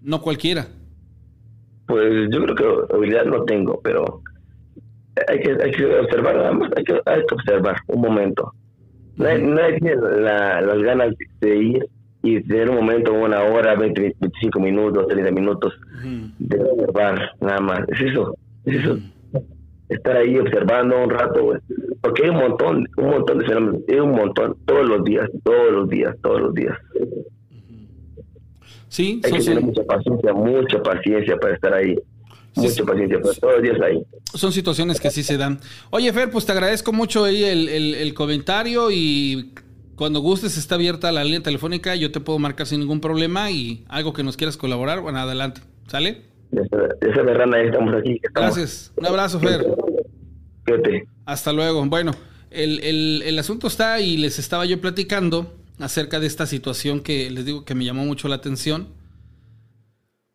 no, cualquiera. Pues yo creo que habilidad no tengo, pero hay que, hay que observar nada más, hay que, hay que observar un momento. Nadie, nadie tiene la- las ganas de ir y tener un momento, una hora, 20, 25 minutos, 30 minutos de observar nada más. Es eso, es eso. Estar ahí observando un rato, güey. Porque hay un montón, un montón de fenómenos, hay un montón, todos los días, todos los días, todos los días. Sí, Hay que tener mucha paciencia, mucha paciencia para estar ahí. Sí, Mucha paciencia, pero todos los días ahí. son situaciones que sí se dan. Oye, Fer, pues te agradezco mucho ahí el, el- el comentario y cuando gustes está abierta la línea telefónica, yo te puedo marcar sin ningún problema y algo que nos quieras colaborar, bueno, adelante. ¿Sale? Esa de rana, estamos aquí. Estamos. Gracias. Un abrazo, Fer. Fíjate. Hasta luego. Bueno, el, el- el asunto está y les estaba yo platicando acerca de esta situación que les digo que me llamó mucho la atención.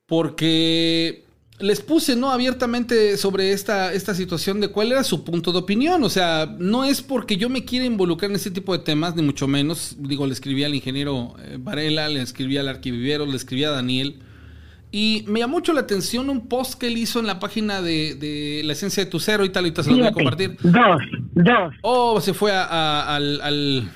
Porque les puse, ¿no? Abiertamente sobre esta, esta situación de cuál era su punto de opinión. O sea, no es porque yo me quiera involucrar en ese tipo de temas, ni mucho menos. Digo, le escribí al ingeniero eh, Varela, le escribí al arquivivero, le escribí a Daniel. Y me llamó mucho la atención un post que él hizo en la página de, de La Esencia de tu Cero y tal, ahorita se lo voy a compartir. dos, dos. Oh, se fue a- a- al, al-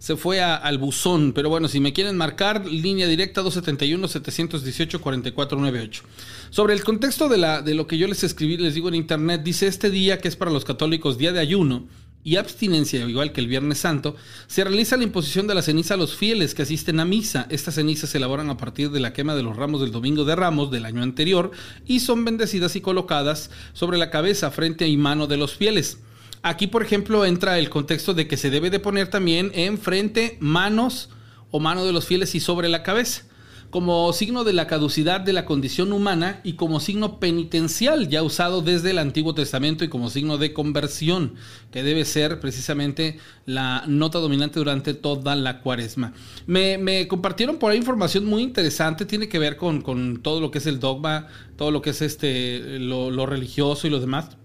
se fue a- al buzón, pero bueno, si me quieren marcar, línea directa 271-718-4498. Sobre el contexto de, la, de lo que yo les escribí, les digo en internet, dice este día que es para los católicos día de ayuno y abstinencia, igual que el Viernes Santo, se realiza la imposición de la ceniza a los fieles que asisten a misa. Estas cenizas se elaboran a partir de la quema de los ramos del Domingo de Ramos del año anterior y son bendecidas y colocadas sobre la cabeza, frente y mano de los fieles. Aquí, por ejemplo, entra el contexto de que se debe de poner también en frente, manos o mano de los fieles y sobre la cabeza. como signo de la caducidad de la condición humana y como signo penitencial, ya usado desde el Antiguo Testamento y como signo de conversión, que debe ser precisamente la nota dominante durante toda la cuaresma. Me, compartieron por ahí información muy interesante, tiene que ver con, todo lo que es el dogma, todo lo que es este, lo, lo religioso y lo demás.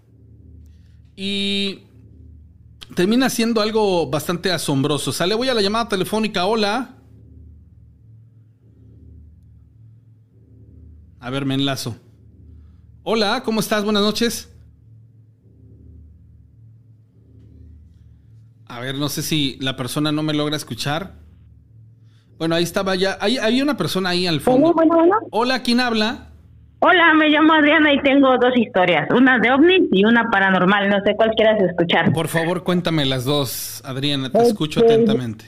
Y termina siendo algo bastante asombroso. Sale, voy a la llamada telefónica. Hola. A ver, me enlazo. Hola, ¿cómo estás? Buenas noches. A ver, no sé si la persona no me logra escuchar. Bueno, ahí estaba ya. Hay, había una persona ahí al fondo. Hola, ¿quién habla? Hola, me llamo Adriana y tengo dos historias, una de ovnis y una paranormal, no sé cuál quieras escuchar. Por favor, cuéntame las dos, Adriana, te escucho atentamente.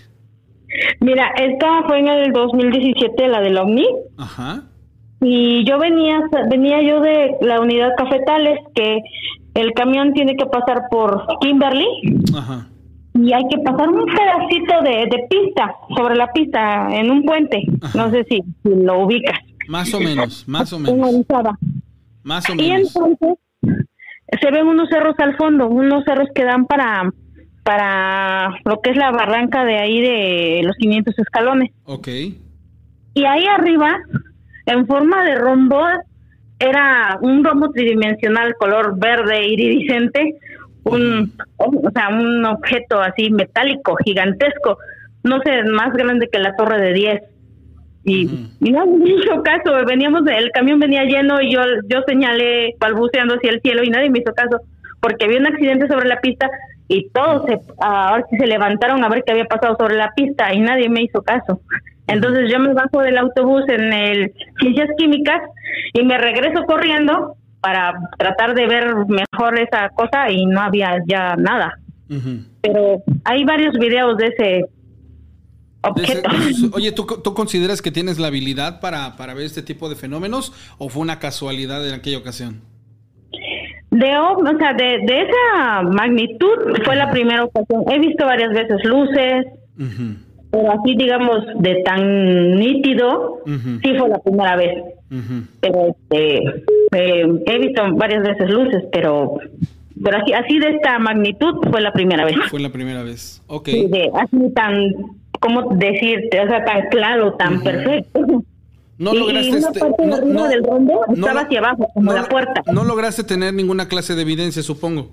Mira, esta fue en el 2017, la del ovni. Ajá. Y yo venía, venía yo de la unidad Cafetales, que el camión tiene que pasar por Kimberly. Y hay que pasar un pedacito de, pista, sobre la pista, en un puente. No sé si, lo ubicas. Más o menos, más o menos. Más o menos. Y entonces se ven unos cerros al fondo, unos cerros que dan para para lo que es la barranca de ahí de los 500 escalones. Ok. Y ahí arriba en forma de rombo, era un rombo tridimensional color verde iridiscente, un, o sea, un objeto así metálico, gigantesco, no sé, más grande que la torre de 10. Y, no (laughs) me hizo caso, veníamos, el camión venía lleno y yo, yo señalé balbuceando hacia el cielo y nadie me hizo caso, porque había un accidente sobre la pista y todos se, ahora sí se levantaron a ver qué había pasado sobre la pista y nadie me hizo caso. Entonces yo me bajo del autobús en el Ciencias Químicas y me regreso corriendo para tratar de ver mejor esa cosa y no había ya nada. Pero hay varios videos de ese objeto. oye, ¿tú, ¿tú, consideras que tienes la habilidad para, para ver este tipo de fenómenos o fue una casualidad en aquella ocasión? De, o sea, de, de esa magnitud fue la primera ocasión. He visto varias veces luces, pero así digamos de tan nítido sí fue la primera vez. Pero este eh, he visto varias veces luces pero pero así así de esta magnitud fue la primera vez. Fue la primera vez. Ok. Así tan cómo decirte o sea tan claro tan perfecto. No lograste este, no, del rombo estaba hacia abajo como la puerta. no lograste tener ninguna clase de evidencia supongo.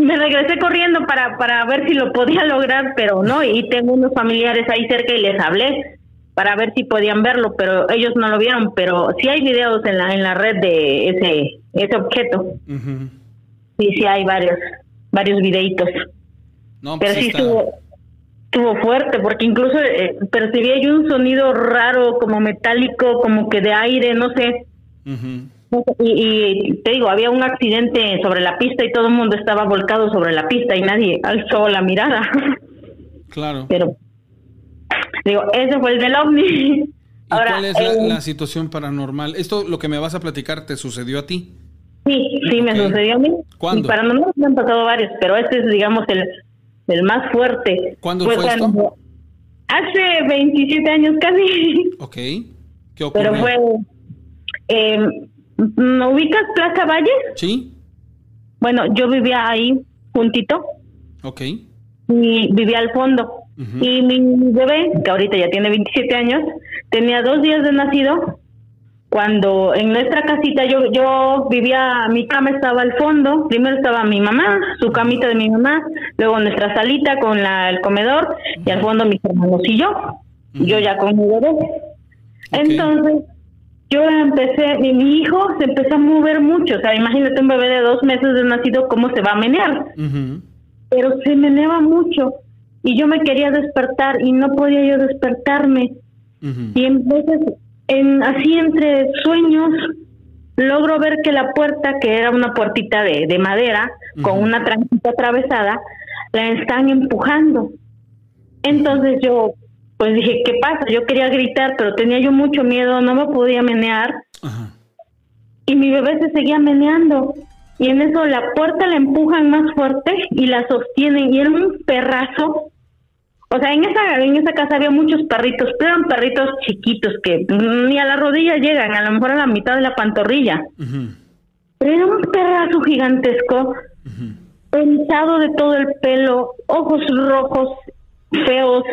Me regresé corriendo para, para ver si lo podía lograr, pero no, y tengo unos familiares ahí cerca y les hablé para ver si podían verlo, pero ellos no lo vieron, pero sí hay videos en la en la red de ese ese objeto. Sí, sí hay varios varios videitos. No, pero pues sí estuvo, estuvo fuerte porque incluso eh, percibía yo un sonido raro como metálico, como que de aire, no sé. Y, te digo, había un accidente sobre la pista y todo el mundo estaba volcado sobre la pista y nadie alzó la mirada. (laughs) Claro. Pero, digo, ese fue el del ovni. Ahora, ¿Cuál es la, la, situación paranormal? Esto, lo que me vas a platicar, ¿te sucedió a ti? Sí, sí, me sucedió a mí. ¿Cuándo? Y paranormal me han pasado varios, pero este es, digamos, el, el más fuerte. ¿Cuándo fue, esto? Hace 27 años casi. (laughs) Ok. ¿Qué ocurrió? Pero fue... Eh, ¿No ubicas Plaza Valle? Sí. Bueno, yo vivía ahí juntito. Ok. Y vivía al fondo. Y mi bebé, que ahorita ya tiene 27 años, tenía dos días de nacido. Cuando en nuestra casita yo, yo vivía, mi cama estaba al fondo. Primero estaba mi mamá, su camita de mi mamá, luego nuestra salita con la, el comedor y al fondo mis hermanos y yo. Yo ya con mi bebé. Entonces yo empecé, mi, mi, hijo se empezó a mover mucho, o sea, imagínate un bebé de dos meses de nacido, cómo se va a menear. Pero se meneaba mucho y yo me quería despertar y no podía yo despertarme. Y entonces, en, así entre sueños, logro ver que la puerta, que era una puertita de, de madera, con una tranquita atravesada, la están empujando. Entonces yo pues dije, ¿qué pasa? Yo quería gritar, pero tenía yo mucho miedo, no me podía menear. Y mi bebé se seguía meneando. Y en eso la puerta la empujan más fuerte y la sostienen. Y era un perrazo. O sea, en esa, en esa casa había muchos perritos, pero eran perritos chiquitos que ni a la rodilla llegan, a lo mejor a la mitad de la pantorrilla. Pero era un perrazo gigantesco, pensado de todo el pelo, ojos rojos, feos.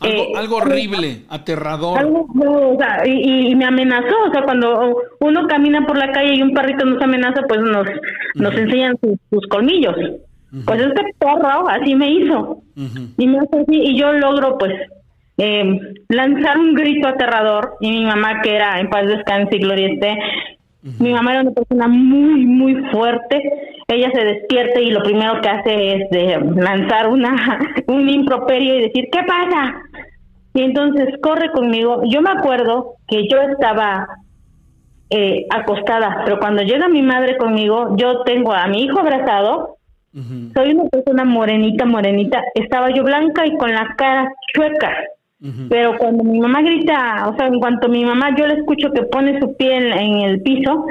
Algo, eh, horrible, aterrador. Algo, o sea, y, me amenazó, o sea, cuando uno camina por la calle y un perrito nos amenaza, pues nos, nos enseñan sus colmillos. Pues este perro así me hizo. Y me hace así, y yo logro pues eh, lanzar un grito aterrador. Y mi mamá, que era en paz descanse y gloria esté, mi mamá era una persona muy, muy fuerte. Ella se despierta y lo primero que hace es de lanzar una (laughs) un improperio y decir, ¿qué pasa? Y entonces corre conmigo. Yo me acuerdo que yo estaba eh, acostada, pero cuando llega mi madre conmigo, yo tengo a mi hijo abrazado soy una persona morenita, morenita. Estaba yo blanca y con la cara chueca. Pero cuando mi mamá grita, o sea, en cuanto mi mamá yo le escucho que pone su pie en, el piso,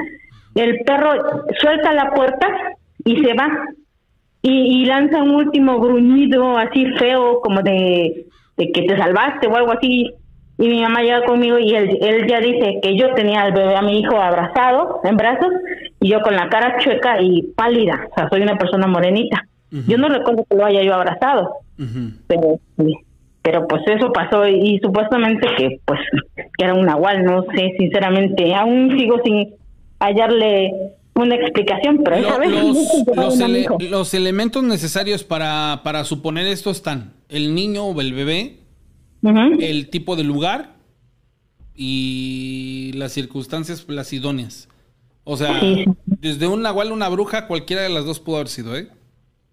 el perro suelta la puerta y se va. Y, lanza un último gruñido así feo, como de, de, que te salvaste o algo así. Y mi mamá llega conmigo y él, él ya dice que yo tenía al bebé, a mi hijo abrazado en brazos y yo con la cara chueca y pálida, o sea, soy una persona morenita. Yo no recuerdo que lo haya yo abrazado, pero pero pues eso pasó y, supuestamente que pues que era un nahual, no sé, sinceramente, aún sigo sin hallarle una explicación, pero esa vez los, (laughs) los, elementos necesarios para, para suponer esto están el niño o el bebé, el tipo de lugar y las circunstancias las idóneas. O sea, desde un nahual una bruja, cualquiera de las dos pudo haber sido, ¿eh?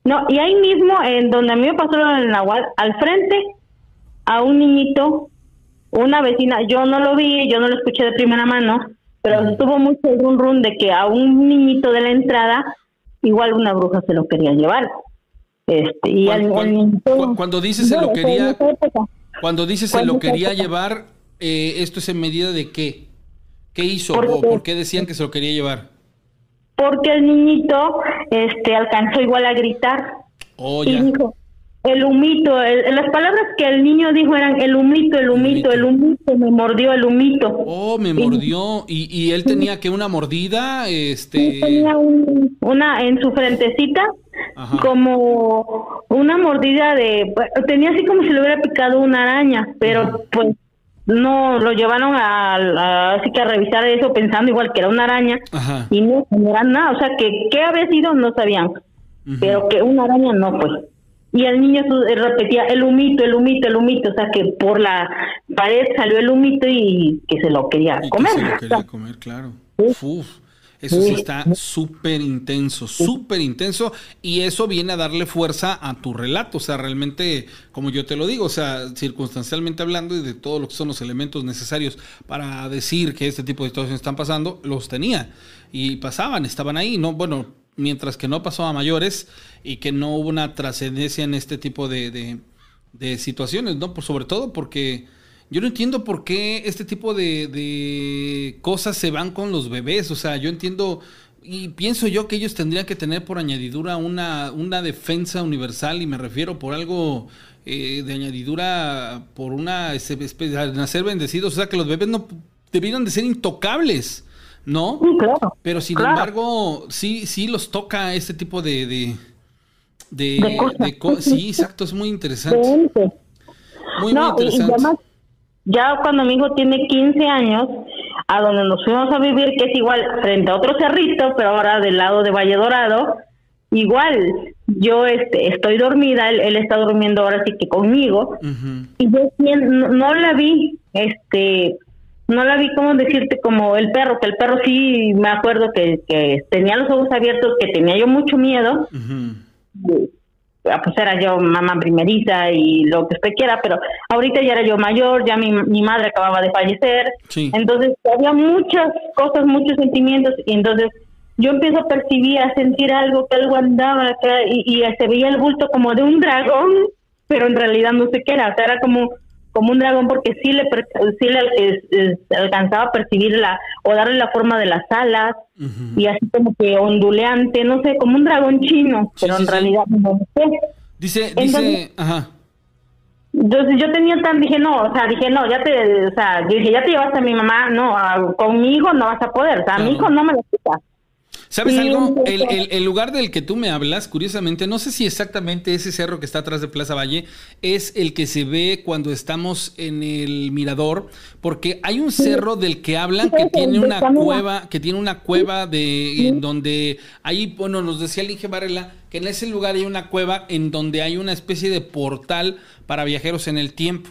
No, y ahí mismo, en donde a mí me pasó el nahual, al frente, a un niñito, una vecina, yo no lo vi, yo no lo escuché de primera mano, pero estuvo mucho el run run de que a un niñito de la entrada, igual una bruja se lo quería llevar. Este, y cuando, cuando dices se lo quería, cuando dices se lo quería llevar, eh, ¿esto es en medida de qué? ¿Qué hizo o por qué decían que se lo quería llevar? Porque el niñito este, alcanzó igual a gritar. Oh, y dijo, el humito, las palabras que el niño dijo eran el humito, el humito, el humito, me mordió el humito. Oh, me mordió. ¿Y, y él tenía que una mordida? Este... Tenía una en su frentecita, como una mordida de... Tenía así como si le hubiera picado una araña, pero pues no lo llevaron a, así que a revisar eso pensando igual que era una araña y no, era nada, o sea que qué había sido no sabían, pero que una araña no fue. Y el niño repetía el humito, el humito, el humito, o sea que por la pared salió el humito y que se lo quería comer. se lo quería comer, claro. Uf. Eso sí está súper intenso, súper intenso. Y eso viene a darle fuerza a tu relato. O sea, realmente, como yo te lo digo, o sea, circunstancialmente hablando y de todos lo que son los elementos necesarios para decir que este tipo de situaciones están pasando, los tenía. Y pasaban, estaban ahí. No, bueno, mientras que no pasó a mayores y que no hubo una trascendencia en este tipo de, de, de situaciones, ¿no? Por, sobre todo porque yo no entiendo por qué este tipo de, cosas se van con los bebés. O sea, yo entiendo y pienso yo que ellos tendrían que tener por añadidura una, una defensa universal y me refiero por algo eh, de añadidura por una especie de nacer bendecidos. O sea, que los bebés no debieran de ser intocables. ¿No? Pero sin embargo, sí, sí los toca este tipo de, de, de, cosas. Sí, (laughs) exacto, es muy interesante. Muy, muy interesante ya cuando mi hijo tiene 15 años, a donde nos fuimos a vivir, que es igual frente a otro cerrito, pero ahora del lado de Valle Dorado, igual yo este, estoy dormida, él, está durmiendo ahora sí que conmigo, y yo no, la vi, este, no la vi como decirte como el perro, que el perro sí me acuerdo que, que tenía los ojos abiertos, que tenía yo mucho miedo. Pues era yo mamá primeriza y lo que usted quiera, pero ahorita ya era yo mayor, ya mi, mi madre acababa de fallecer, entonces había muchas cosas, muchos sentimientos, y entonces yo empiezo a percibir, a sentir algo, que algo andaba acá, y, se veía el bulto como de un dragón, pero en realidad no sé qué era, o sea, era como como un dragón porque sí le sí le alcanzaba a percibirla o darle la forma de las alas y así como que onduleante, no sé, como un dragón chino, pero en realidad no sé. Dice, dice, ajá. Entonces yo tenía tan, dije, no, o sea, dije, no, ya te, o sea, yo dije, ya te llevaste a mi mamá, no, a- con mi hijo no vas a poder, o sea, a mi Claro. hijo no me lo quita. ¿Sabes Sí, algo? El, poco. el- el lugar del que tú me hablas, curiosamente, no sé si exactamente ese cerro que está atrás de Plaza Valle es el que se ve cuando estamos en el mirador, porque hay un cerro del que hablan que tiene una cueva, que tiene una cueva de en donde ahí, bueno, nos decía el Inge Varela que en ese lugar hay una cueva en donde hay una especie de portal para viajeros en el tiempo.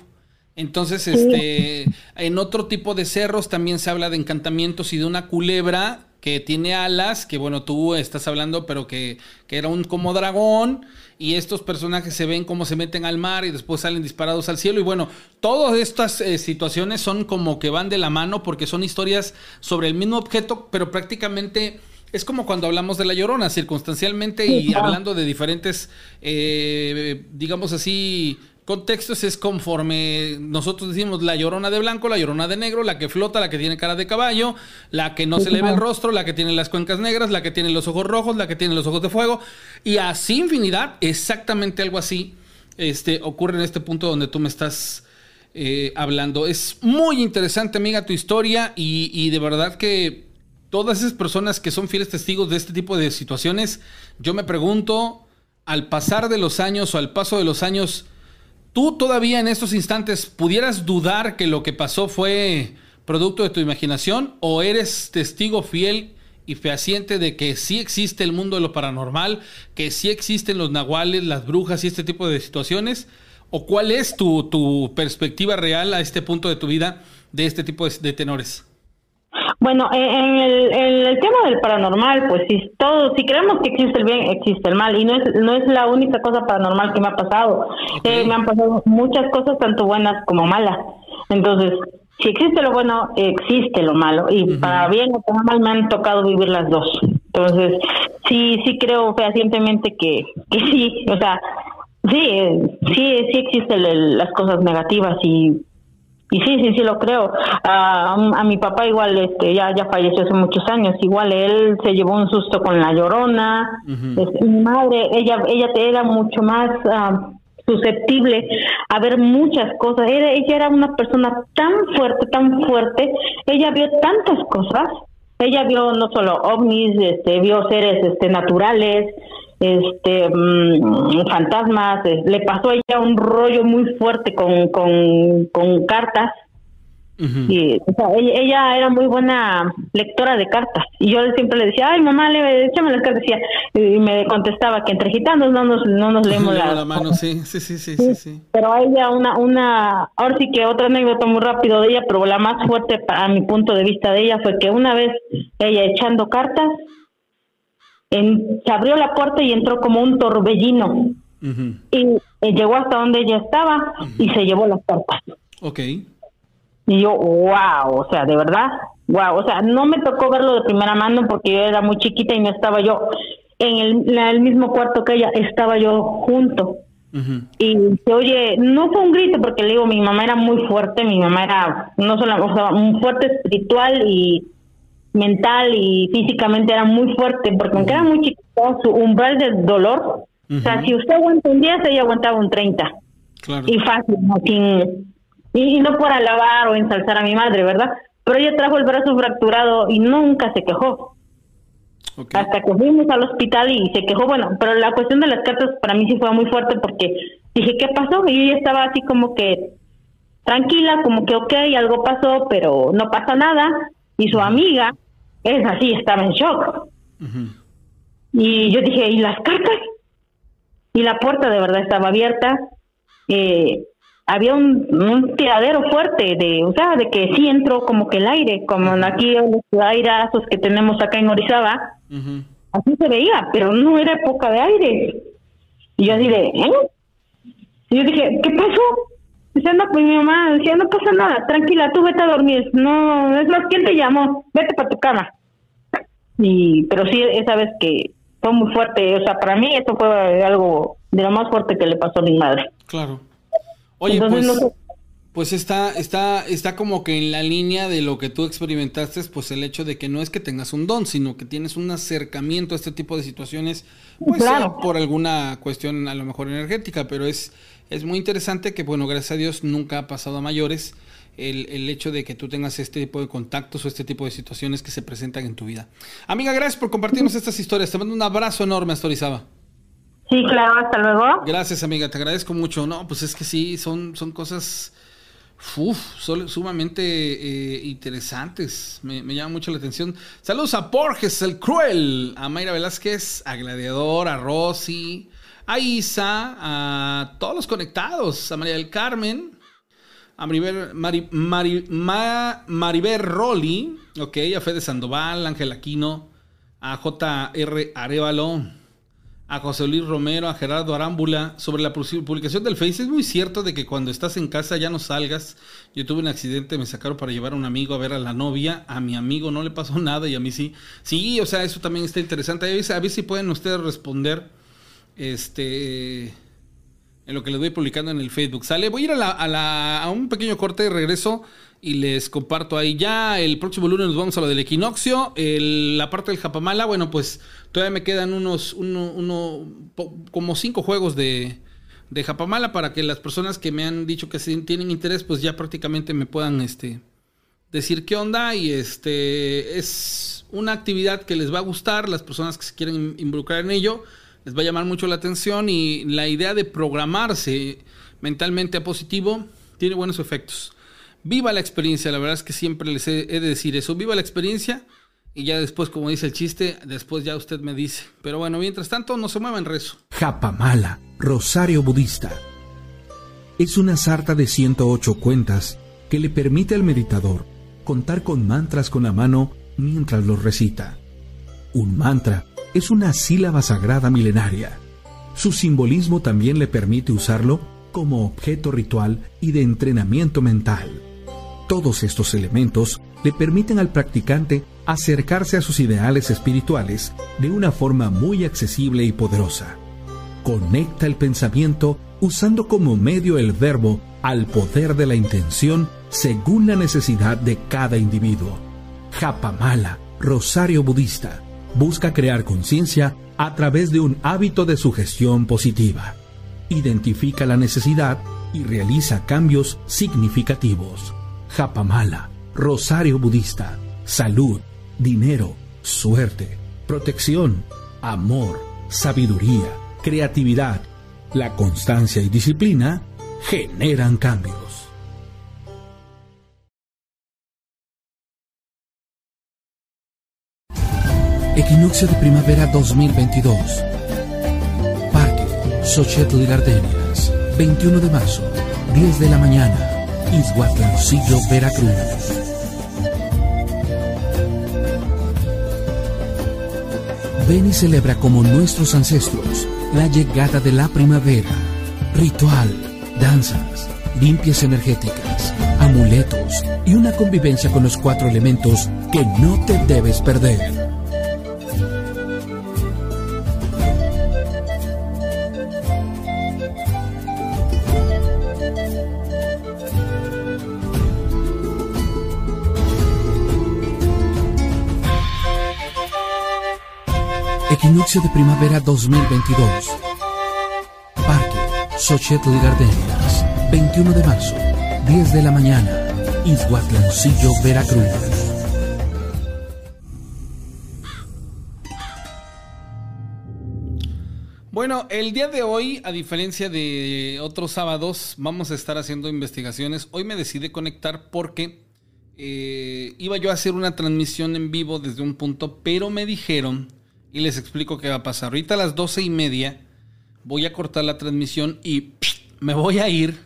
Entonces, este, en otro tipo de cerros también se habla de encantamientos y de una culebra que tiene alas, que bueno, tú estás hablando, pero que, que era un como dragón, y estos personajes se ven cómo se meten al mar y después salen disparados al cielo. Y bueno, todas estas eh, situaciones son como que van de la mano porque son historias sobre el mismo objeto, pero prácticamente es como cuando hablamos de la llorona, circunstancialmente y hablando de diferentes, eh, digamos así, contextos es conforme nosotros decimos la llorona de blanco, la llorona de negro, la que flota, la que tiene cara de caballo, la que no se le ve el rostro, la que tiene las cuencas negras, la que tiene los ojos rojos, la que tiene los ojos de fuego, y así infinidad, exactamente algo así, este, ocurre en este punto donde tú me estás eh, hablando. Es muy interesante, amiga, tu historia, y, y de verdad que todas esas personas que son fieles testigos de este tipo de situaciones, yo me pregunto, al pasar de los años o al paso de los años, ¿Tú todavía en estos instantes pudieras dudar que lo que pasó fue producto de tu imaginación o eres testigo fiel y fehaciente de que sí existe el mundo de lo paranormal, que sí existen los nahuales, las brujas y este tipo de situaciones? ¿O cuál es tu, tu perspectiva real a este punto de tu vida de este tipo de, de tenores? Bueno, en el, en el tema del paranormal, pues si todo, si creemos que existe el bien, existe el mal, y no es, no es la única cosa paranormal que me ha pasado. Eh, me han pasado muchas cosas, tanto buenas como malas. Entonces, si existe lo bueno, existe lo malo, y para bien o para mal me han tocado vivir las dos. Entonces, sí, sí creo fehacientemente que, que sí, o sea, sí, eh, sí, sí existen las cosas negativas y y sí, sí, sí lo creo. A, a mi papá igual, este, ya, ya falleció hace muchos años. Igual él se llevó un susto con la llorona. Este, mi madre, ella, ella era mucho más ah, susceptible a ver muchas cosas. Era, ella era una persona tan fuerte, tan fuerte. Ella vio tantas cosas. Ella vio no solo ovnis, este, vio seres, este, naturales este mm, fantasmas eh, le pasó a ella un rollo muy fuerte con con, con cartas. Y o sea, ella, ella era muy buena lectora de cartas. Y yo siempre le decía ay mamá le échame las cartas y me contestaba que entre gitanos no nos no nos leemos las la mano, sí, sí, sí, sí, sí, sí. pero a ella una una ahora sí que otra anécdota muy rápido de ella pero la más fuerte para mi punto de vista de ella fue que una vez ella echando cartas en- se abrió la puerta y entró como un torbellino. Y eh, llegó hasta donde ella estaba y se llevó las cartas. Ok. y yo wow o sea de verdad wow o sea no me tocó verlo de primera mano porque yo era muy chiquita y no estaba yo en el, en el mismo cuarto que ella estaba yo junto. Y se oye, no fue un grito porque le digo, mi mamá era muy fuerte, mi mamá era no solo, o sea, un fuerte espiritual y mental y físicamente era muy fuerte, porque aunque era muy chiquita, su umbral de dolor, o sea, si usted aguanta un 10, ella aguantaba un 30, Claro. y fácil, ¿no? Sin, y, y no por alabar o ensalzar a mi madre, ¿verdad? Pero ella trajo el brazo fracturado y nunca se quejó hasta que fuimos al hospital y se quejó, bueno, pero la cuestión de las cartas para mí sí fue muy fuerte porque dije, ¿qué pasó? Y ella estaba así como que tranquila, como que ok, algo pasó, pero no pasa nada. Y su amiga es así, estaba en shock. Y yo dije, ¿y las cartas? Y la puerta de verdad estaba abierta. Eh, había un, un tiradero fuerte de, o sea, de que sí entró como que el aire, como aquí los airazos que tenemos acá en Orizaba, así se veía, pero no era época de aire. Y yo así de, ¿eh? Y yo dije, ¿qué pasó? Dice, no, pues mi mamá decía, no pasa nada, tranquila, tú vete a dormir. No, es más, ¿quién te llamó? Vete para tu cama. Y, pero sí, esa vez que fue muy fuerte, o sea, para mí esto fue algo de lo más fuerte que le pasó a mi madre. Claro. Oye, Entonces, pues, no sé. pues está, está, está como que en la línea de lo que tú experimentaste, pues el hecho de que no es que tengas un don, sino que tienes un acercamiento a este tipo de situaciones, pues Claro. por alguna cuestión a lo mejor energética, pero es, es muy interesante que, bueno, gracias a Dios nunca ha pasado a mayores el, el, hecho de que tú tengas este tipo de contactos o este tipo de situaciones que se presentan en tu vida. Amiga, gracias por compartirnos estas historias. Te mando un abrazo enorme hasta Orizaba. Sí, claro, hasta luego. Gracias, amiga, te agradezco mucho. No, pues es que sí, son, son cosas uf, sumamente eh, interesantes. Me, me, llama mucho la atención. Saludos a Borges, el cruel, a Mayra Velázquez, a Gladiador, a Rosy, a Isa, a todos los conectados, a María del Carmen, a Maribel, Mari, Mari, Ma, Maribel ok, a Fede Sandoval, Ángel Aquino, a JR Arevalo, a José Luis Romero, a Gerardo Arámbula, sobre la publicación del Face. Es muy cierto de que cuando estás en casa ya no salgas. Yo tuve un accidente, me sacaron para llevar a un amigo a ver a la novia. A mi amigo no le pasó (laughs) nada y a mí sí. Sí, o sea, eso también está interesante. A ver, si pueden ustedes responder. Este en lo que les voy publicando en el Facebook. Sale, voy a ir a, la, a, un pequeño corte de regreso y les comparto ahí ya. El próximo lunes nos vamos a lo del equinoccio. La parte del Japamala, bueno, pues todavía me quedan unos, uno, uno, como cinco juegos de, de Japamala para que las personas que me han dicho que tienen interés, pues ya prácticamente me puedan este, decir qué onda. Y este es una actividad que les va a gustar, las personas que se quieren involucrar en ello les va a llamar mucho la atención y la idea de programarse mentalmente a positivo tiene buenos efectos. Viva la experiencia, la verdad es que siempre les he, de decir eso, viva la experiencia y ya después, como dice el chiste, después ya usted me dice. Pero bueno, mientras tanto, no se mueva en rezo. Japamala, Rosario Budista. Es una sarta de 108 cuentas que le permite al meditador contar con mantras con la mano mientras los recita. Un mantra es una sílaba sagrada milenaria. Su simbolismo también le permite usarlo como objeto ritual y de entrenamiento mental. Todos estos elementos le permiten al practicante acercarse a sus ideales espirituales de una forma muy accesible y poderosa. Conecta el pensamiento usando como medio el verbo al poder de la intención según la necesidad de cada individuo. Japamala, Rosario Budista busca crear conciencia a través de un hábito de sugestión positiva. Identifica la necesidad y realiza cambios significativos. Japamala, Rosario Budista, salud, dinero, suerte, protección, amor, sabiduría, creatividad, la constancia y disciplina generan cambios. Equinoccio de primavera 2022. Parque Xochitl Gardenias, 21 de marzo, 10 de la mañana, Izhuatlancillo, Veracruz. Ven y celebra como nuestros ancestros la llegada de la primavera. Ritual, danzas, limpias energéticas, amuletos y una convivencia con los cuatro elementos que no te debes perder. Equinoccio de primavera 2022. Parque Xochitl Gardenias, 21 de marzo, 10 de la mañana, Izhuatlancillo, Veracruz. Bueno, el día de hoy, a diferencia de otros sábados, vamos a estar haciendo investigaciones. Hoy me decidí conectar porque eh, iba yo a hacer una transmisión en vivo desde un punto, pero me dijeron y les explico qué va a pasar. Ahorita a las doce y media voy a cortar la transmisión y me voy a ir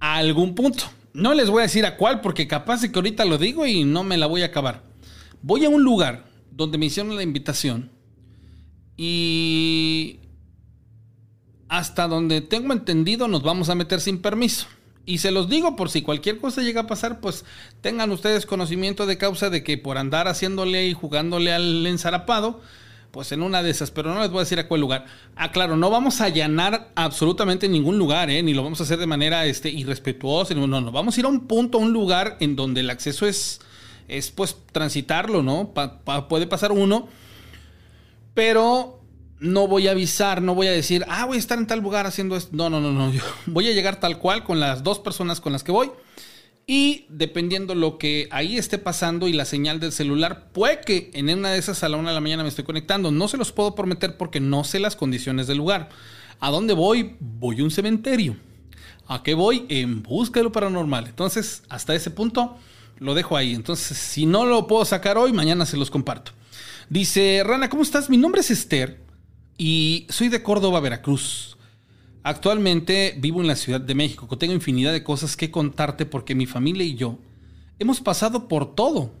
a algún punto. No les voy a decir a cuál porque capaz de que ahorita lo digo y no me la voy a acabar. Voy a un lugar donde me hicieron la invitación y hasta donde tengo entendido nos vamos a meter sin permiso. Y se los digo por si cualquier cosa llega a pasar, pues tengan ustedes conocimiento de causa de que por andar haciéndole y jugándole al enzarapado, pues en una de esas, pero no les voy a decir a cuál lugar. Ah, claro, no vamos a allanar absolutamente ningún lugar, ¿eh? ni lo vamos a hacer de manera este, irrespetuosa, no, no, vamos a ir a un punto, a un lugar en donde el acceso es, es pues transitarlo, ¿no? puede pasar uno, pero no voy a avisar, no voy a decir, ah, voy a estar en tal lugar haciendo esto. No, no, no, no. (laughs) Voy a llegar tal cual con las dos personas con las que voy. Y dependiendo lo que ahí esté pasando y la señal del celular, puede que en una de esas a la una de la mañana me estoy conectando. No se los puedo prometer porque no sé las condiciones del lugar. ¿A dónde voy? Voy a un cementerio. ¿A qué voy? En busca de lo paranormal. Entonces, hasta ese punto lo dejo ahí. Entonces, si no lo puedo sacar hoy, mañana se los comparto. Dice, Rana, ¿cómo estás? Mi nombre es Esther y soy de Córdoba, Veracruz. Actualmente vivo en la Ciudad de México. Tengo infinidad de cosas que contarte porque mi familia y yo hemos pasado por todo.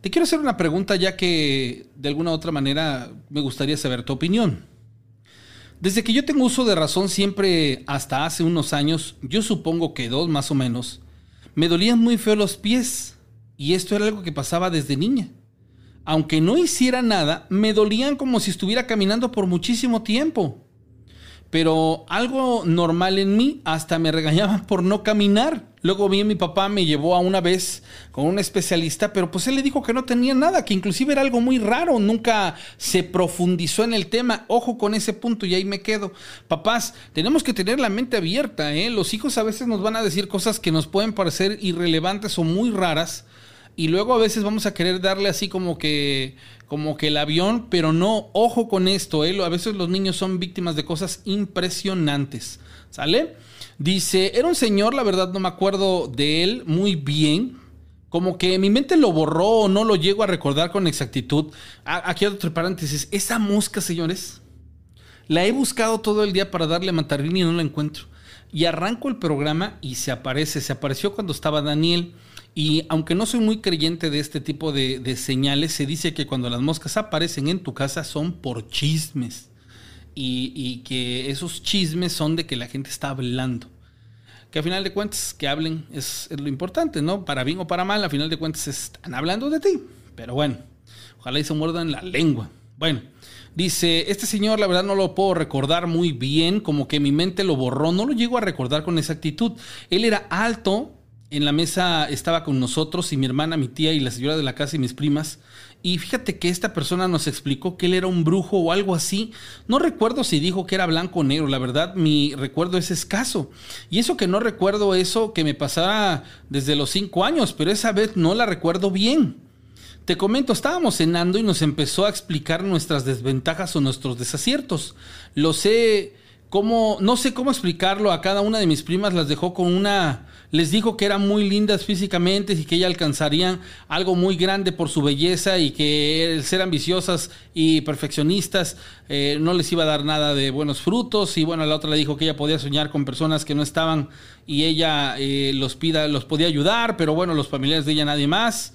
Te quiero hacer una pregunta ya que de alguna u otra manera me gustaría saber tu opinión. Desde que yo tengo uso de razón siempre hasta hace unos años, yo supongo que dos más o menos, me dolían muy feo los pies y esto era algo que pasaba desde niña. Aunque no hiciera nada, me dolían como si estuviera caminando por muchísimo tiempo pero algo normal en mí, hasta me regañaban por no caminar. Luego a mi papá, me llevó a una vez con un especialista, pero pues él le dijo que no tenía nada, que inclusive era algo muy raro, nunca se profundizó en el tema. Ojo con ese punto y ahí me quedo. Papás, tenemos que tener la mente abierta, ¿eh? Los hijos a veces nos van a decir cosas que nos pueden parecer irrelevantes o muy raras y luego a veces vamos a querer darle así como que como que el avión, pero no, ojo con esto, ¿eh? a veces los niños son víctimas de cosas impresionantes, ¿sale? Dice, era un señor, la verdad no me acuerdo de él muy bien, como que mi mente lo borró o no lo llego a recordar con exactitud. aquí otro paréntesis, esa mosca, señores, la he buscado todo el día para darle a y no la encuentro. Y arranco el programa y se aparece, se apareció cuando estaba Daniel. Y aunque no soy muy creyente de este tipo de, señales, se dice que cuando las moscas aparecen en tu casa son por chismes. Y, que esos chismes son de que la gente está hablando. Que a final de cuentas, que hablen es, es lo importante, ¿no? Para bien o para mal, a final de cuentas están hablando de ti. Pero bueno, ojalá y se muerdan la lengua. Bueno, dice, este señor la verdad no lo puedo recordar muy bien, como que mi mente lo borró, no lo llego a recordar con exactitud. Él era alto, en la mesa estaba con nosotros y mi hermana, mi tía y la señora de la casa y mis primas. Y fíjate que esta persona nos explicó que él era un brujo o algo así. No recuerdo si dijo que era blanco o negro, la verdad mi recuerdo es escaso. Y eso que no recuerdo eso que me pasara desde los cinco años, pero esa vez no la recuerdo bien. Te comento, estábamos cenando y nos empezó a explicar nuestras desventajas o nuestros desaciertos. Lo sé cómo, no sé cómo explicarlo, a cada una de mis primas las dejó con una les dijo que eran muy lindas físicamente y que ella alcanzarían algo muy grande por su belleza y que el ser ambiciosas y perfeccionistas eh, no les iba a dar nada de buenos frutos. Y bueno, la otra le dijo que ella podía soñar con personas que no estaban y ella eh, los, pida, los podía ayudar, pero bueno, los familiares de ella nadie más.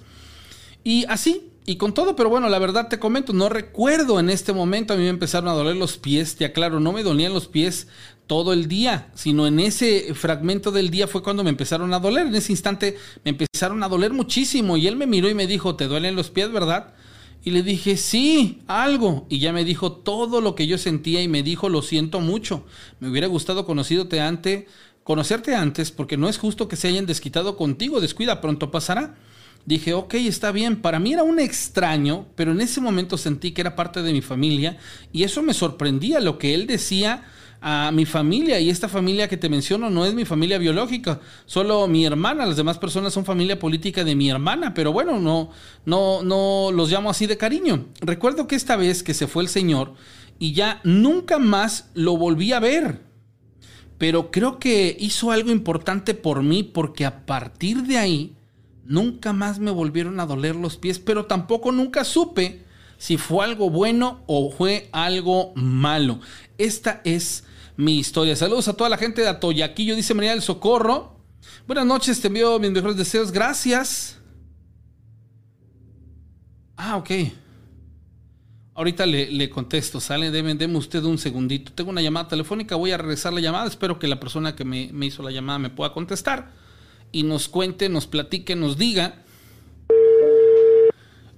Y así, y con todo, pero bueno, la verdad te comento, no recuerdo en este momento, a mí me empezaron a doler los pies, te aclaro, no me dolían los pies todo el día, sino en ese fragmento del día fue cuando me empezaron a doler. En ese instante me empezaron a doler muchísimo y él me miró y me dijo, ¿te duelen los pies, verdad? Y le dije, sí, algo. Y ya me dijo todo lo que yo sentía y me dijo, lo siento mucho. Me hubiera gustado conocerte antes, conocerte antes porque no es justo que se hayan desquitado contigo. Descuida, pronto pasará. Dije, ok, está bien. Para mí era un extraño, pero en ese momento sentí que era parte de mi familia y eso me sorprendía. Lo que él decía a mi familia y esta familia que te menciono no es mi familia biológica, solo mi hermana, las demás personas son familia política de mi hermana, pero bueno, no no no los llamo así de cariño. Recuerdo que esta vez que se fue el señor y ya nunca más lo volví a ver. Pero creo que hizo algo importante por mí porque a partir de ahí nunca más me volvieron a doler los pies, pero tampoco nunca supe si fue algo bueno o fue algo malo. Esta es mi historia. Saludos a toda la gente de Atoyaquillo, dice María del Socorro. Buenas noches, te envío mis mejores deseos. Gracias. Ah, ok. Ahorita le, contesto, sale, deme, usted un segundito. Tengo una llamada telefónica, voy a regresar la llamada. Espero que la persona que me hizo la llamada me pueda contestar y nos cuente, nos platique, nos diga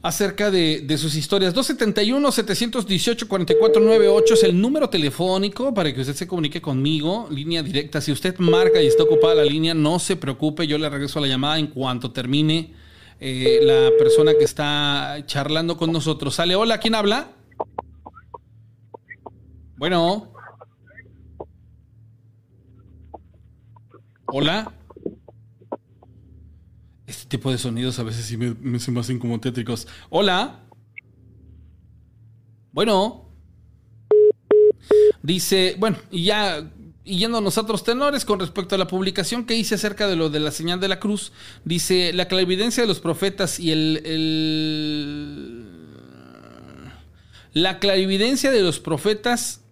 acerca de, sus historias. 271-718-4498 es el número telefónico para que usted se comunique conmigo, línea directa. Si usted marca y está ocupada la línea, no se preocupe, yo le regreso la llamada en cuanto termine eh, la persona que está charlando con nosotros. Sale, hola, ¿quién habla? Bueno. Hola. Este tipo de sonidos a veces sí me, me se me hacen como tétricos. Hola. Bueno. Dice, bueno, y ya y yéndonos a otros tenores con respecto a la publicación que hice acerca de lo de la señal de la cruz, dice la clarividencia de los profetas y el, el la clarividencia de los profetas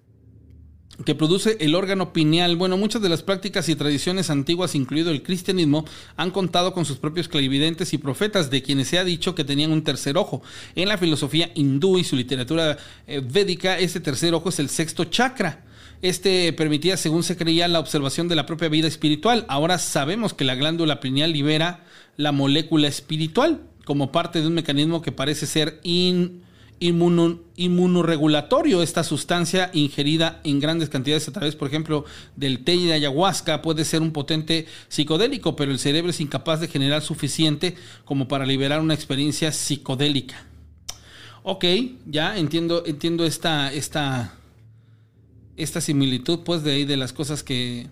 que produce el órgano pineal. Bueno, muchas de las prácticas y tradiciones antiguas, incluido el cristianismo, han contado con sus propios clarividentes y profetas, de quienes se ha dicho que tenían un tercer ojo. En la filosofía hindú y su literatura eh, védica, ese tercer ojo es el sexto chakra. Este permitía, según se creía, la observación de la propia vida espiritual. Ahora sabemos que la glándula pineal libera la molécula espiritual como parte de un mecanismo que parece ser in inmunoregulatorio. Esta sustancia ingerida en grandes cantidades a través, por ejemplo, del té de ayahuasca puede ser un potente psicodélico, pero el cerebro es incapaz de generar suficiente como para liberar una experiencia psicodélica. Ok, ya entiendo, entiendo esta, esta, esta similitud, pues, de ahí de las cosas que,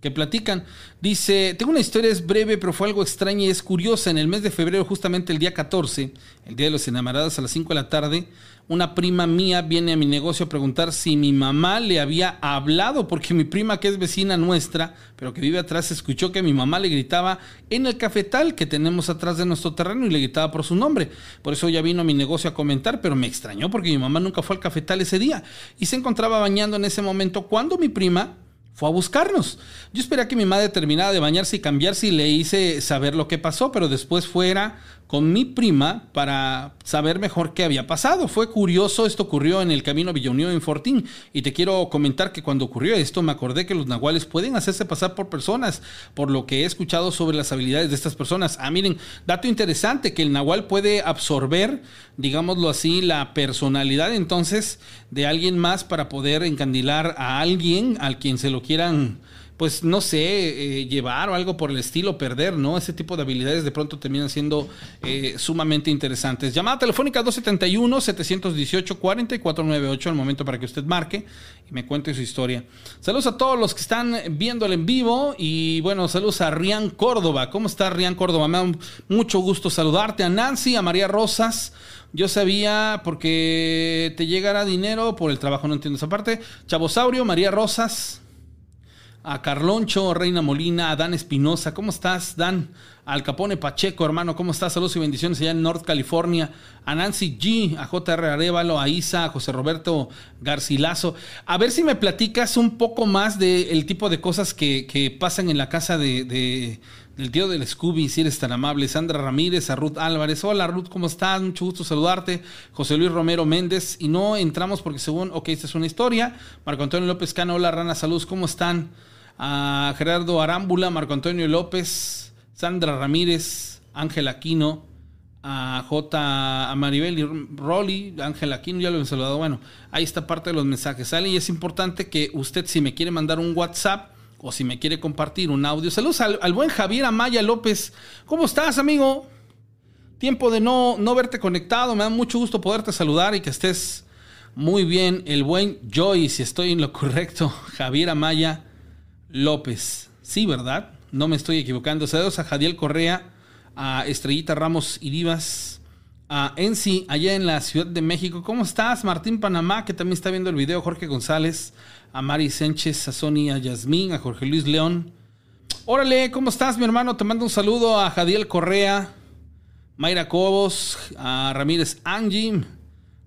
que platican. Dice, tengo una historia, es breve, pero fue algo extraña y es curiosa. En el mes de febrero, justamente el día 14, el Día de los Enamorados a las 5 de la tarde, una prima mía viene a mi negocio a preguntar si mi mamá le había hablado, porque mi prima, que es vecina nuestra, pero que vive atrás, escuchó que mi mamá le gritaba en el cafetal que tenemos atrás de nuestro terreno y le gritaba por su nombre. Por eso ella vino a mi negocio a comentar, pero me extrañó porque mi mamá nunca fue al cafetal ese día y se encontraba bañando en ese momento cuando mi prima fue a buscarnos. Yo esperé a que mi madre terminara de bañarse y cambiarse y le hice saber lo que pasó, pero después fuera con mi prima para saber mejor qué había pasado. Fue curioso, esto ocurrió en el camino Unión en Fortín y te quiero comentar que cuando ocurrió esto me acordé que los nahuales pueden hacerse pasar por personas, por lo que he escuchado sobre las habilidades de estas personas. Ah, miren, dato interesante que el nahual puede absorber, digámoslo así, la personalidad entonces de alguien más para poder encandilar a alguien al quien se lo quieran pues no sé, eh, llevar o algo por el estilo, perder, ¿no? Ese tipo de habilidades de pronto terminan siendo eh, sumamente interesantes. Llamada telefónica 271-718-4498, el momento para que usted marque y me cuente su historia. Saludos a todos los que están viéndolo en vivo y bueno, saludos a Rian Córdoba. ¿Cómo está Rian Córdoba? Me da mucho gusto saludarte. A Nancy, a María Rosas. Yo sabía porque te llegará dinero por el trabajo, no entiendo esa parte. Chavosaurio, María Rosas, a Carloncho, Reina Molina, a Dan Espinosa. ¿Cómo estás, Dan? Al Capone Pacheco, hermano, ¿cómo estás? Saludos y bendiciones allá en North California. A Nancy G, a JR Arevalo, a Isa, a José Roberto Garcilaso. A ver si me platicas un poco más del tipo de cosas que, pasan en la casa de, del tío del Scooby, si eres tan amable. Sandra Ramírez, a Ruth Álvarez. Hola Ruth, ¿cómo estás? Mucho gusto saludarte. José Luis Romero Méndez. Y no entramos porque según, ok, esta es una historia. Marco Antonio López Cano, hola Rana, saludos, ¿cómo están? a Gerardo Arámbula, Marco Antonio López, Sandra Ramírez, Ángel Aquino, a J. a Maribel y Rolly, Ángel Aquino, ya lo he saludado. Bueno, ahí está parte de los mensajes. Sale y es importante que usted, si me quiere mandar un WhatsApp o si me quiere compartir un audio. Saludos al, buen Javier Amaya López. ¿Cómo estás, amigo? Tiempo de no, no verte conectado. Me da mucho gusto poderte saludar y que estés muy bien. El buen Joy, si estoy en lo correcto. (laughs) Javier Amaya López. Sí, ¿verdad? No me estoy equivocando. Saludos a Jadiel Correa, a Estrellita Ramos Irivas, a Ensi, allá en la Ciudad de México. ¿Cómo estás? Martín Panamá, que también está viendo el video. Jorge González, a Mari Sánchez, a Sonia Yasmín, a Jorge Luis León. Órale, ¿cómo estás, mi hermano? Te mando un saludo a Jadiel Correa, Mayra Cobos, a Ramírez Angie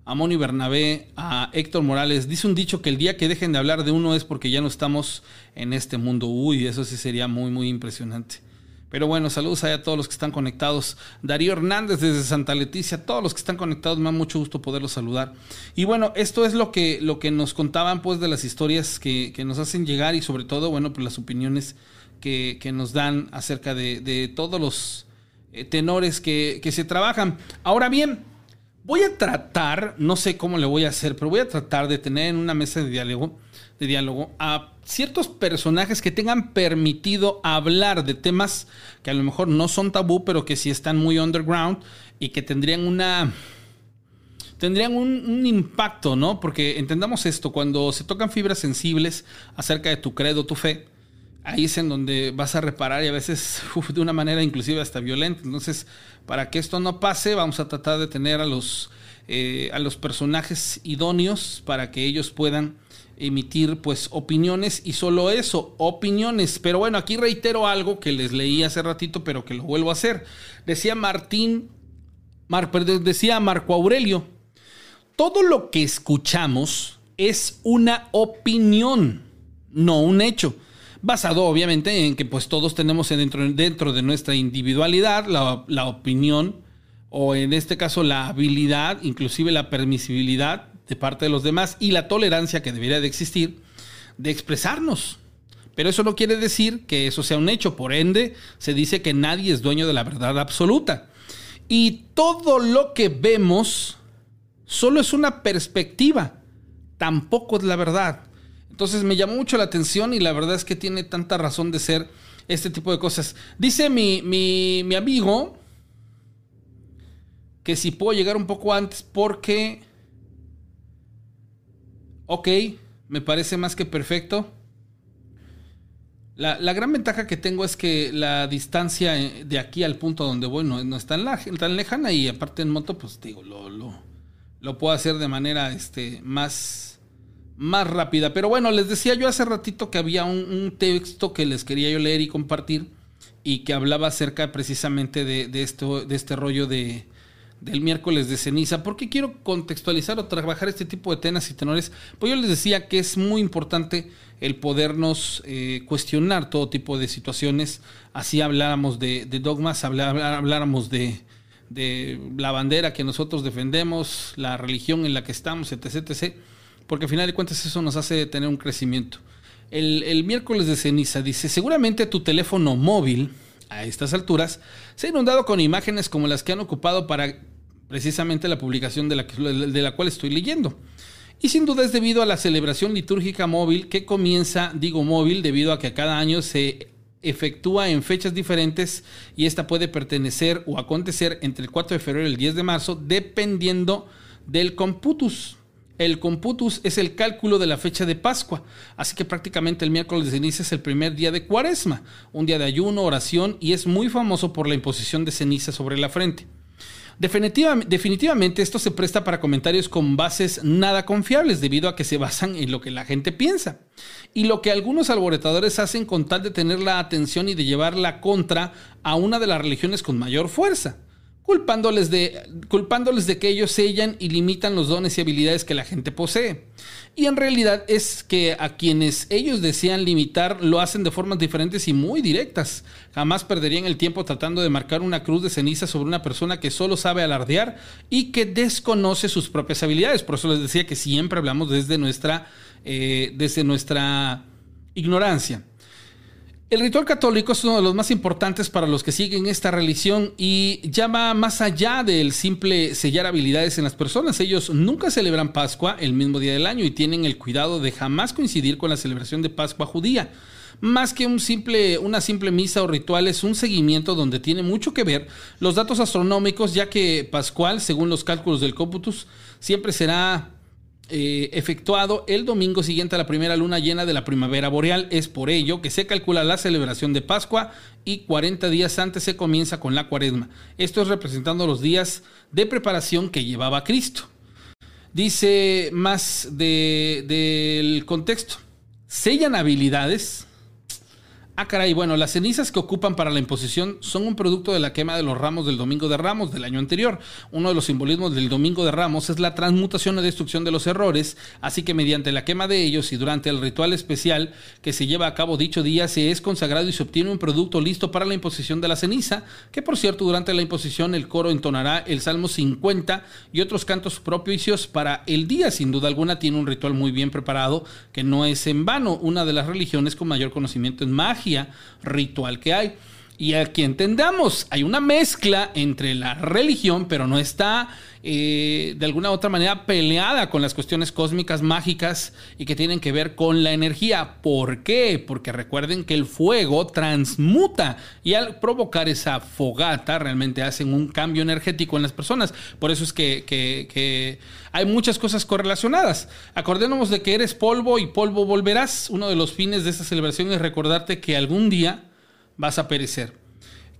a Moni Bernabé, a Héctor Morales. Dice un dicho que el día que dejen de hablar de uno es porque ya no estamos en este mundo. Uy, eso sí sería muy, muy impresionante. Pero bueno, saludos a todos los que están conectados. Darío Hernández desde Santa Leticia, todos los que están conectados, me da mucho gusto poderlos saludar. Y bueno, esto es lo que, lo que nos contaban pues de las historias que, nos hacen llegar y sobre todo, bueno, pues las opiniones que, nos dan acerca de, todos los eh, tenores que, que se trabajan. Ahora bien, Voy a tratar, no sé cómo le voy a hacer, pero voy a tratar de tener en una mesa de diálogo, de diálogo a ciertos personajes que tengan permitido hablar de temas que a lo mejor no son tabú, pero que sí están muy underground y que tendrían una tendrían un, impacto, ¿no? Porque entendamos esto, cuando se tocan fibras sensibles acerca de tu credo, tu fe, ahí es en donde vas a reparar y a veces (laughs) de una manera inclusive hasta violenta. Entonces, para que esto no pase, vamos a tratar de tener a los, eh, a los personajes idóneos para que ellos puedan emitir pues opiniones y solo eso, opiniones. Pero bueno, aquí reitero algo que les leí hace ratito, pero que lo vuelvo a hacer. Decía Martín, Mar, decía Marco Aurelio, todo lo que escuchamos es una opinión, no un hecho basado obviamente en que pues todos tenemos dentro, dentro de nuestra individualidad la, la, opinión o en este caso la habilidad, inclusive la permisibilidad de parte de los demás y la tolerancia que debería de existir de expresarnos. Pero eso no quiere decir que eso sea un hecho, por ende se dice que nadie es dueño de la verdad absoluta. Y todo lo que vemos solo es una perspectiva, tampoco es la verdad. Entonces me llamó mucho la atención y la verdad es que tiene tanta razón de ser este tipo de cosas. Dice mi, mi, amigo que si puedo llegar un poco antes porque... Ok, me parece más que perfecto. La, gran ventaja que tengo es que la distancia de aquí al punto donde voy no, no es tan, tan, lejana y aparte en moto, pues digo, lo, lo, lo puedo hacer de manera este, más más rápida. Pero bueno, les decía yo hace ratito que había un, texto que les quería yo leer y compartir y que hablaba acerca precisamente de, esto, de este rollo de, del miércoles de ceniza. porque quiero contextualizar o trabajar este tipo de tenas y tenores? Pues yo les decía que es muy importante el podernos eh, cuestionar todo tipo de situaciones. Así habláramos de, dogmas, habláramos de, de la bandera que nosotros defendemos, la religión en la que estamos, etc. etc porque al final de cuentas eso nos hace tener un crecimiento. El, miércoles de ceniza dice, seguramente tu teléfono móvil a estas alturas se ha inundado con imágenes como las que han ocupado para precisamente la publicación de la, de la cual estoy leyendo. Y sin duda es debido a la celebración litúrgica móvil que comienza, digo móvil, debido a que cada año se efectúa en fechas diferentes y esta puede pertenecer o acontecer entre el 4 de febrero y el 10 de marzo, dependiendo del computus. El computus es el cálculo de la fecha de Pascua, así que prácticamente el miércoles de ceniza es el primer día de Cuaresma, un día de ayuno, oración y es muy famoso por la imposición de ceniza sobre la frente. Definitivamente, esto se presta para comentarios con bases nada confiables debido a que se basan en lo que la gente piensa. Y lo que algunos alborotadores hacen con tal de tener la atención y de llevar la contra a una de las religiones con mayor fuerza culpándoles de, culpándoles de que ellos sellan y limitan los dones y habilidades que la gente posee. Y en realidad es que a quienes ellos desean limitar lo hacen de formas diferentes y muy directas. Jamás perderían el tiempo tratando de marcar una cruz de ceniza sobre una persona que solo sabe alardear y que desconoce sus propias habilidades. Por eso les decía que siempre hablamos desde nuestra, eh, desde nuestra ignorancia. El ritual católico es uno de los más importantes para los que siguen esta religión y ya va más allá del simple sellar habilidades en las personas. Ellos nunca celebran Pascua el mismo día del año y tienen el cuidado de jamás coincidir con la celebración de Pascua judía. Más que un simple, una simple misa o ritual, es un seguimiento donde tiene mucho que ver los datos astronómicos, ya que Pascual, según los cálculos del Cómputus, siempre será eh, efectuado el domingo siguiente a la primera luna llena de la primavera boreal. Es por ello que se calcula la celebración de Pascua y 40 días antes se comienza con la cuaresma. Esto es representando los días de preparación que llevaba Cristo. Dice más del contexto. Sellan habilidades Ah, caray, bueno, las cenizas que ocupan para la imposición son un producto de la quema de los ramos del Domingo de Ramos del año anterior. Uno de los simbolismos del Domingo de Ramos es la transmutación o destrucción de los errores, así que mediante la quema de ellos y durante el ritual especial que se lleva a cabo dicho día se es consagrado y se obtiene un producto listo para la imposición de la ceniza, que por cierto durante la imposición el coro entonará el Salmo 50 y otros cantos propicios para el día. Sin duda alguna tiene un ritual muy bien preparado que no es en vano, una de las religiones con mayor conocimiento en magia ritual que hay. Y aquí entendamos, hay una mezcla entre la religión, pero no está eh, de alguna u otra manera peleada con las cuestiones cósmicas mágicas y que tienen que ver con la energía. ¿Por qué? Porque recuerden que el fuego transmuta y al provocar esa fogata realmente hacen un cambio energético en las personas. Por eso es que, que hay muchas cosas correlacionadas. Acordémonos de que eres polvo y polvo volverás. Uno de los fines de esta celebración es recordarte que algún día vas a perecer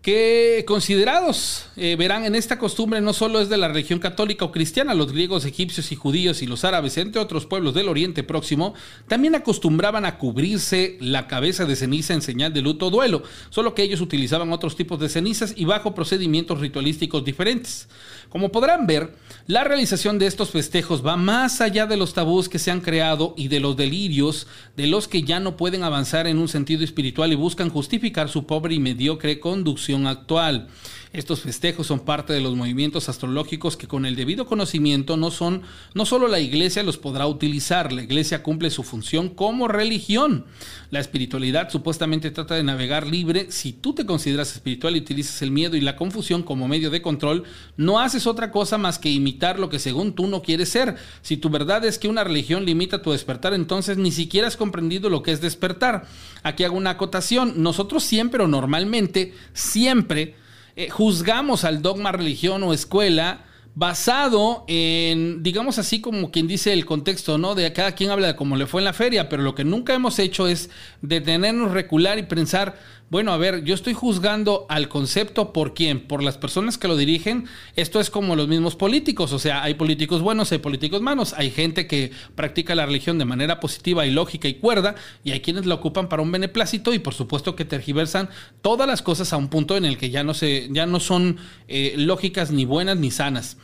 que considerados eh, verán en esta costumbre no solo es de la religión católica o cristiana, los griegos, egipcios y judíos y los árabes, entre otros pueblos del Oriente Próximo, también acostumbraban a cubrirse la cabeza de ceniza en señal de luto o duelo, solo que ellos utilizaban otros tipos de cenizas y bajo procedimientos ritualísticos diferentes. Como podrán ver, la realización de estos festejos va más allá de los tabús que se han creado y de los delirios de los que ya no pueden avanzar en un sentido espiritual y buscan justificar su pobre y mediocre conducción actual. Estos festejos son parte de los movimientos astrológicos que con el debido conocimiento no son, no solo la iglesia los podrá utilizar, la iglesia cumple su función como religión. La espiritualidad supuestamente trata de navegar libre. Si tú te consideras espiritual y utilizas el miedo y la confusión como medio de control, no haces otra cosa más que imitar lo que según tú no quieres ser. Si tu verdad es que una religión limita tu despertar, entonces ni siquiera has comprendido lo que es despertar. Aquí hago una acotación. Nosotros siempre o normalmente, siempre, eh, juzgamos al dogma, religión o escuela basado en, digamos así como quien dice el contexto, ¿no? De cada quien habla de cómo le fue en la feria, pero lo que nunca hemos hecho es detenernos, recular y pensar, bueno, a ver, yo estoy juzgando al concepto por quién, por las personas que lo dirigen. Esto es como los mismos políticos, o sea, hay políticos buenos, hay políticos malos, hay gente que practica la religión de manera positiva y lógica y cuerda, y hay quienes la ocupan para un beneplácito y por supuesto que tergiversan todas las cosas a un punto en el que ya no se, ya no son eh, lógicas ni buenas ni sanas.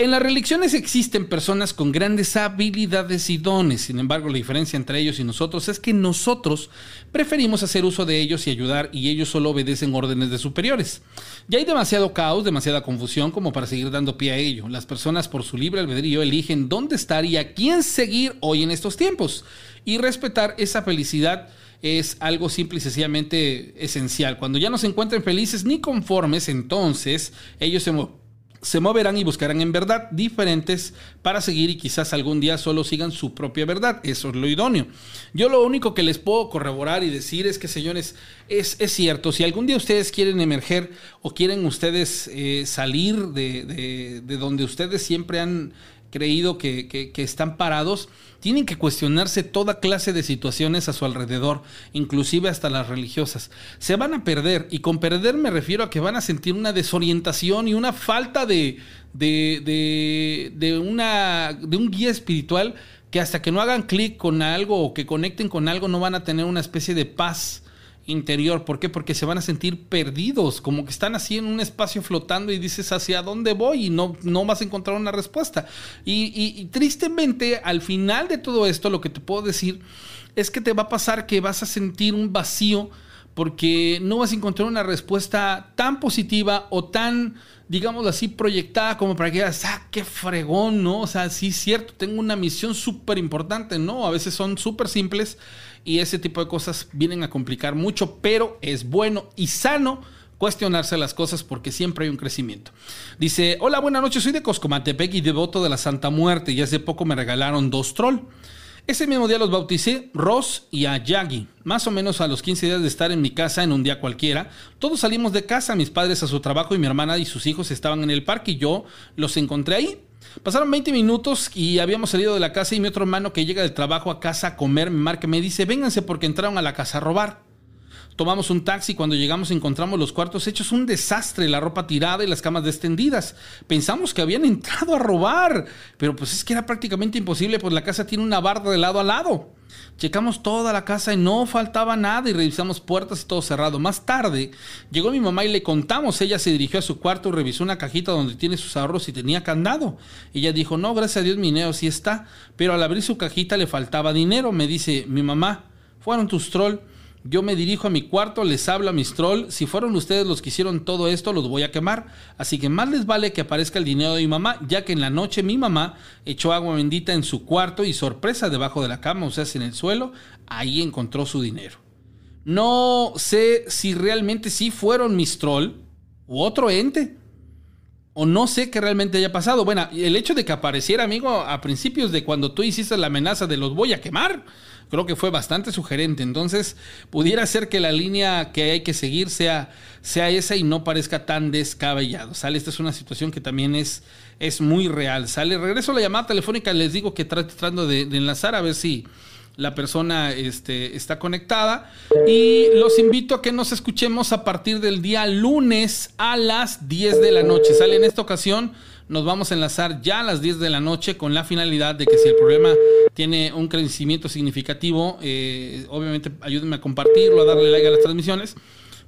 En las religiones existen personas con grandes habilidades y dones, sin embargo la diferencia entre ellos y nosotros es que nosotros preferimos hacer uso de ellos y ayudar y ellos solo obedecen órdenes de superiores. Ya hay demasiado caos, demasiada confusión como para seguir dando pie a ello. Las personas por su libre albedrío eligen dónde estar y a quién seguir hoy en estos tiempos. Y respetar esa felicidad es algo simple y sencillamente esencial. Cuando ya no se encuentren felices ni conformes, entonces ellos se se moverán y buscarán en verdad diferentes para seguir y quizás algún día solo sigan su propia verdad. Eso es lo idóneo. Yo lo único que les puedo corroborar y decir es que, señores, es, es cierto, si algún día ustedes quieren emerger o quieren ustedes eh, salir de, de donde ustedes siempre han creído que, están parados, tienen que cuestionarse toda clase de situaciones a su alrededor, inclusive hasta las religiosas. Se van a perder, y con perder me refiero a que van a sentir una desorientación y una falta de, de, de, una, de un guía espiritual que hasta que no hagan clic con algo o que conecten con algo no van a tener una especie de paz interior. ¿Por qué? Porque se van a sentir perdidos, como que están así en un espacio flotando y dices hacia dónde voy y no, no vas a encontrar una respuesta. Y, tristemente, al final de todo esto, lo que te puedo decir es que te va a pasar que vas a sentir un vacío porque no vas a encontrar una respuesta tan positiva o tan, digamos así, proyectada como para que digas, ah, qué fregón, ¿no? O sea, sí cierto, tengo una misión súper importante, ¿no? A veces son súper simples y ese tipo de cosas vienen a complicar mucho, pero es bueno y sano cuestionarse las cosas porque siempre hay un crecimiento. Dice, hola, buenas noches, soy de Coscomatepec y devoto de la Santa Muerte y hace poco me regalaron dos troll. Ese mismo día los bauticé Ross y a Yagi. Más o menos a los 15 días de estar en mi casa en un día cualquiera, todos salimos de casa, mis padres a su trabajo y mi hermana y sus hijos estaban en el parque y yo los encontré ahí. Pasaron 20 minutos y habíamos salido de la casa y mi otro hermano que llega del trabajo a casa a comer me marca y me dice, vénganse porque entraron a la casa a robar. Tomamos un taxi, cuando llegamos encontramos los cuartos hechos un desastre, la ropa tirada y las camas descendidas. Pensamos que habían (laughs) entrado a robar, pero pues es que era prácticamente imposible, pues la casa tiene una barda de lado a lado. Checamos toda la casa y no faltaba nada y revisamos puertas y todo cerrado. Más tarde llegó mi mamá y le contamos. Ella se dirigió a su cuarto revisó una cajita donde tiene sus ahorros y tenía candado. Ella dijo, no, gracias a Dios mi dinero sí está. Pero al abrir su cajita le faltaba dinero. Me dice, mi mamá, fueron tus trolls yo me dirijo a mi cuarto, les hablo a mis trolls. Si fueron ustedes los que hicieron todo esto, los voy a quemar. Así que más les vale que aparezca el dinero de mi mamá, ya que en la noche mi mamá echó agua bendita en su cuarto y sorpresa debajo de la cama, o sea, en el suelo, ahí encontró su dinero. No sé si realmente sí fueron Mistrol u otro ente. O no sé qué realmente haya pasado. Bueno, el hecho de que apareciera, amigo, a principios de cuando tú hiciste la amenaza de los voy a quemar, creo que fue bastante sugerente. Entonces, pudiera ser que la línea que hay que seguir sea, sea esa y no parezca tan descabellado. ¿Sale? Esta es una situación que también es, es muy real. ¿Sale? Regreso a la llamada telefónica. Les digo que tratando de, de enlazar a ver si la persona este, está conectada. Y los invito a que nos escuchemos a partir del día lunes a las 10 de la noche. Sale en esta ocasión. Nos vamos a enlazar ya a las 10 de la noche con la finalidad de que si el problema tiene un crecimiento significativo, eh, obviamente ayúdenme a compartirlo, a darle like a las transmisiones,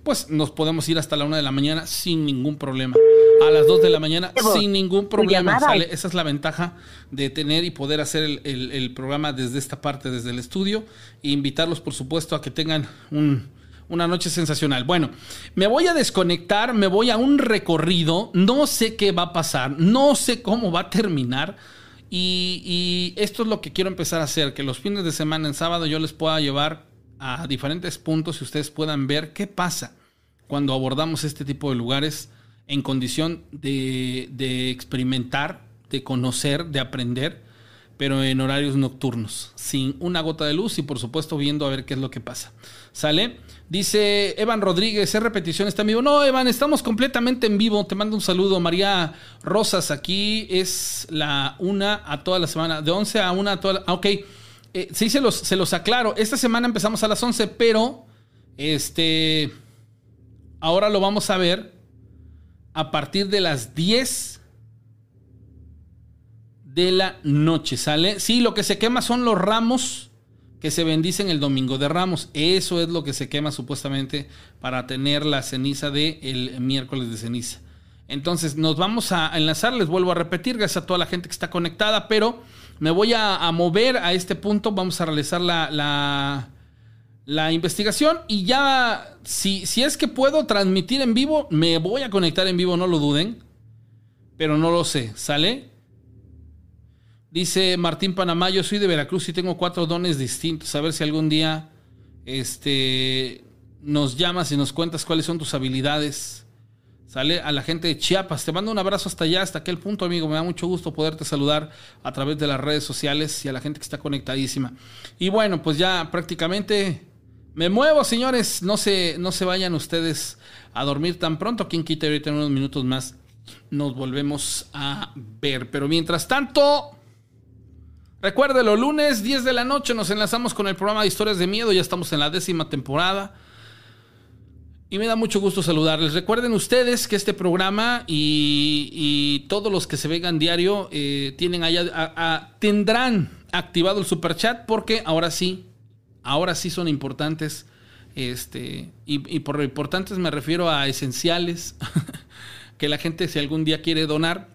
pues nos podemos ir hasta la 1 de la mañana sin ningún problema a las 2 de la mañana sin ningún problema. Esa es la ventaja de tener y poder hacer el, programa desde esta parte, desde el estudio, e invitarlos, por supuesto, a que tengan una noche sensacional. Bueno, me voy a desconectar, me voy a un recorrido, no sé qué va a pasar, no sé cómo va a terminar. Y, esto es lo que quiero empezar a hacer, que los fines de semana, en sábado, yo les pueda llevar a diferentes puntos y ustedes puedan ver qué pasa cuando abordamos este tipo de lugares en condición de, experimentar, de conocer, de aprender, pero en horarios nocturnos, sin una gota de luz y por supuesto viendo a ver qué es lo que pasa. ¿Sale? Dice Evan Rodríguez, ¿es repetición? ¿Está en vivo? No, Evan, estamos completamente en vivo. Te mando un saludo. María Rosas, aquí es la una a toda la semana, de 11 a una a toda la... Ah, ok, eh, sí, se los, se los aclaro. Esta semana empezamos a las 11, pero este... Ahora lo vamos a ver a partir de las 10 de la noche, ¿sale? Sí, lo que se quema son los ramos que se bendicen el domingo de ramos. Eso es lo que se quema supuestamente para tener la ceniza del el miércoles de ceniza. Entonces nos vamos a enlazar, les vuelvo a repetir, gracias a toda la gente que está conectada, pero me voy a, mover a este punto, vamos a realizar la, la la investigación y ya, si, si es que puedo transmitir en vivo, me voy a conectar en vivo, no lo duden, pero no lo sé, ¿sale? Dice Martín Panamá, yo soy de Veracruz y tengo cuatro dones distintos, a ver si algún día este, nos llamas y nos cuentas cuáles son tus habilidades. Sale a la gente de Chiapas. Te mando un abrazo hasta allá, hasta aquel punto, amigo. Me da mucho gusto poderte saludar a través de las redes sociales y a la gente que está conectadísima. Y bueno, pues ya prácticamente me muevo, señores. No se, no se vayan ustedes a dormir tan pronto. Quien quita ahorita en unos minutos más nos volvemos a ver. Pero mientras tanto, recuérdelo, lunes 10 de la noche nos enlazamos con el programa de historias de miedo. Ya estamos en la décima temporada. Y me da mucho gusto saludarles. Recuerden ustedes que este programa y, todos los que se vengan diario eh, tienen allá, tendrán activado el super chat porque ahora sí ahora sí son importantes. Este, y, por importantes me refiero a esenciales, (laughs) que la gente si algún día quiere donar,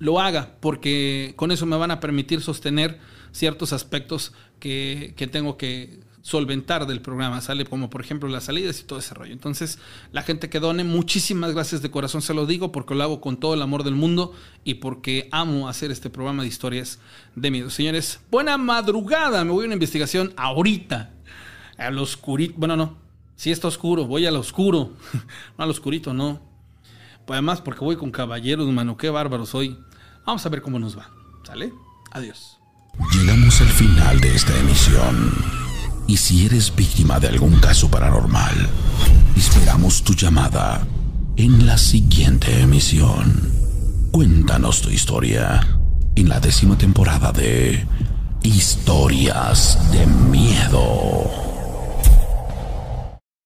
lo haga, porque con eso me van a permitir sostener ciertos aspectos que, que tengo que solventar del programa, sale como por ejemplo las salidas y todo ese rollo. Entonces, la gente que done, muchísimas gracias de corazón, se lo digo, porque lo hago con todo el amor del mundo y porque amo hacer este programa de historias de miedo. Señores, buena madrugada, me voy a una investigación ahorita, al oscurito, bueno, no, si está oscuro, voy al oscuro, (laughs) no al oscurito, no. Pues además, porque voy con caballeros, mano, qué bárbaro soy. Vamos a ver cómo nos va, ¿sale? Adiós. Llegamos al final de esta emisión. Y si eres víctima de algún caso paranormal, esperamos tu llamada en la siguiente emisión. Cuéntanos tu historia en la décima temporada de Historias de Miedo.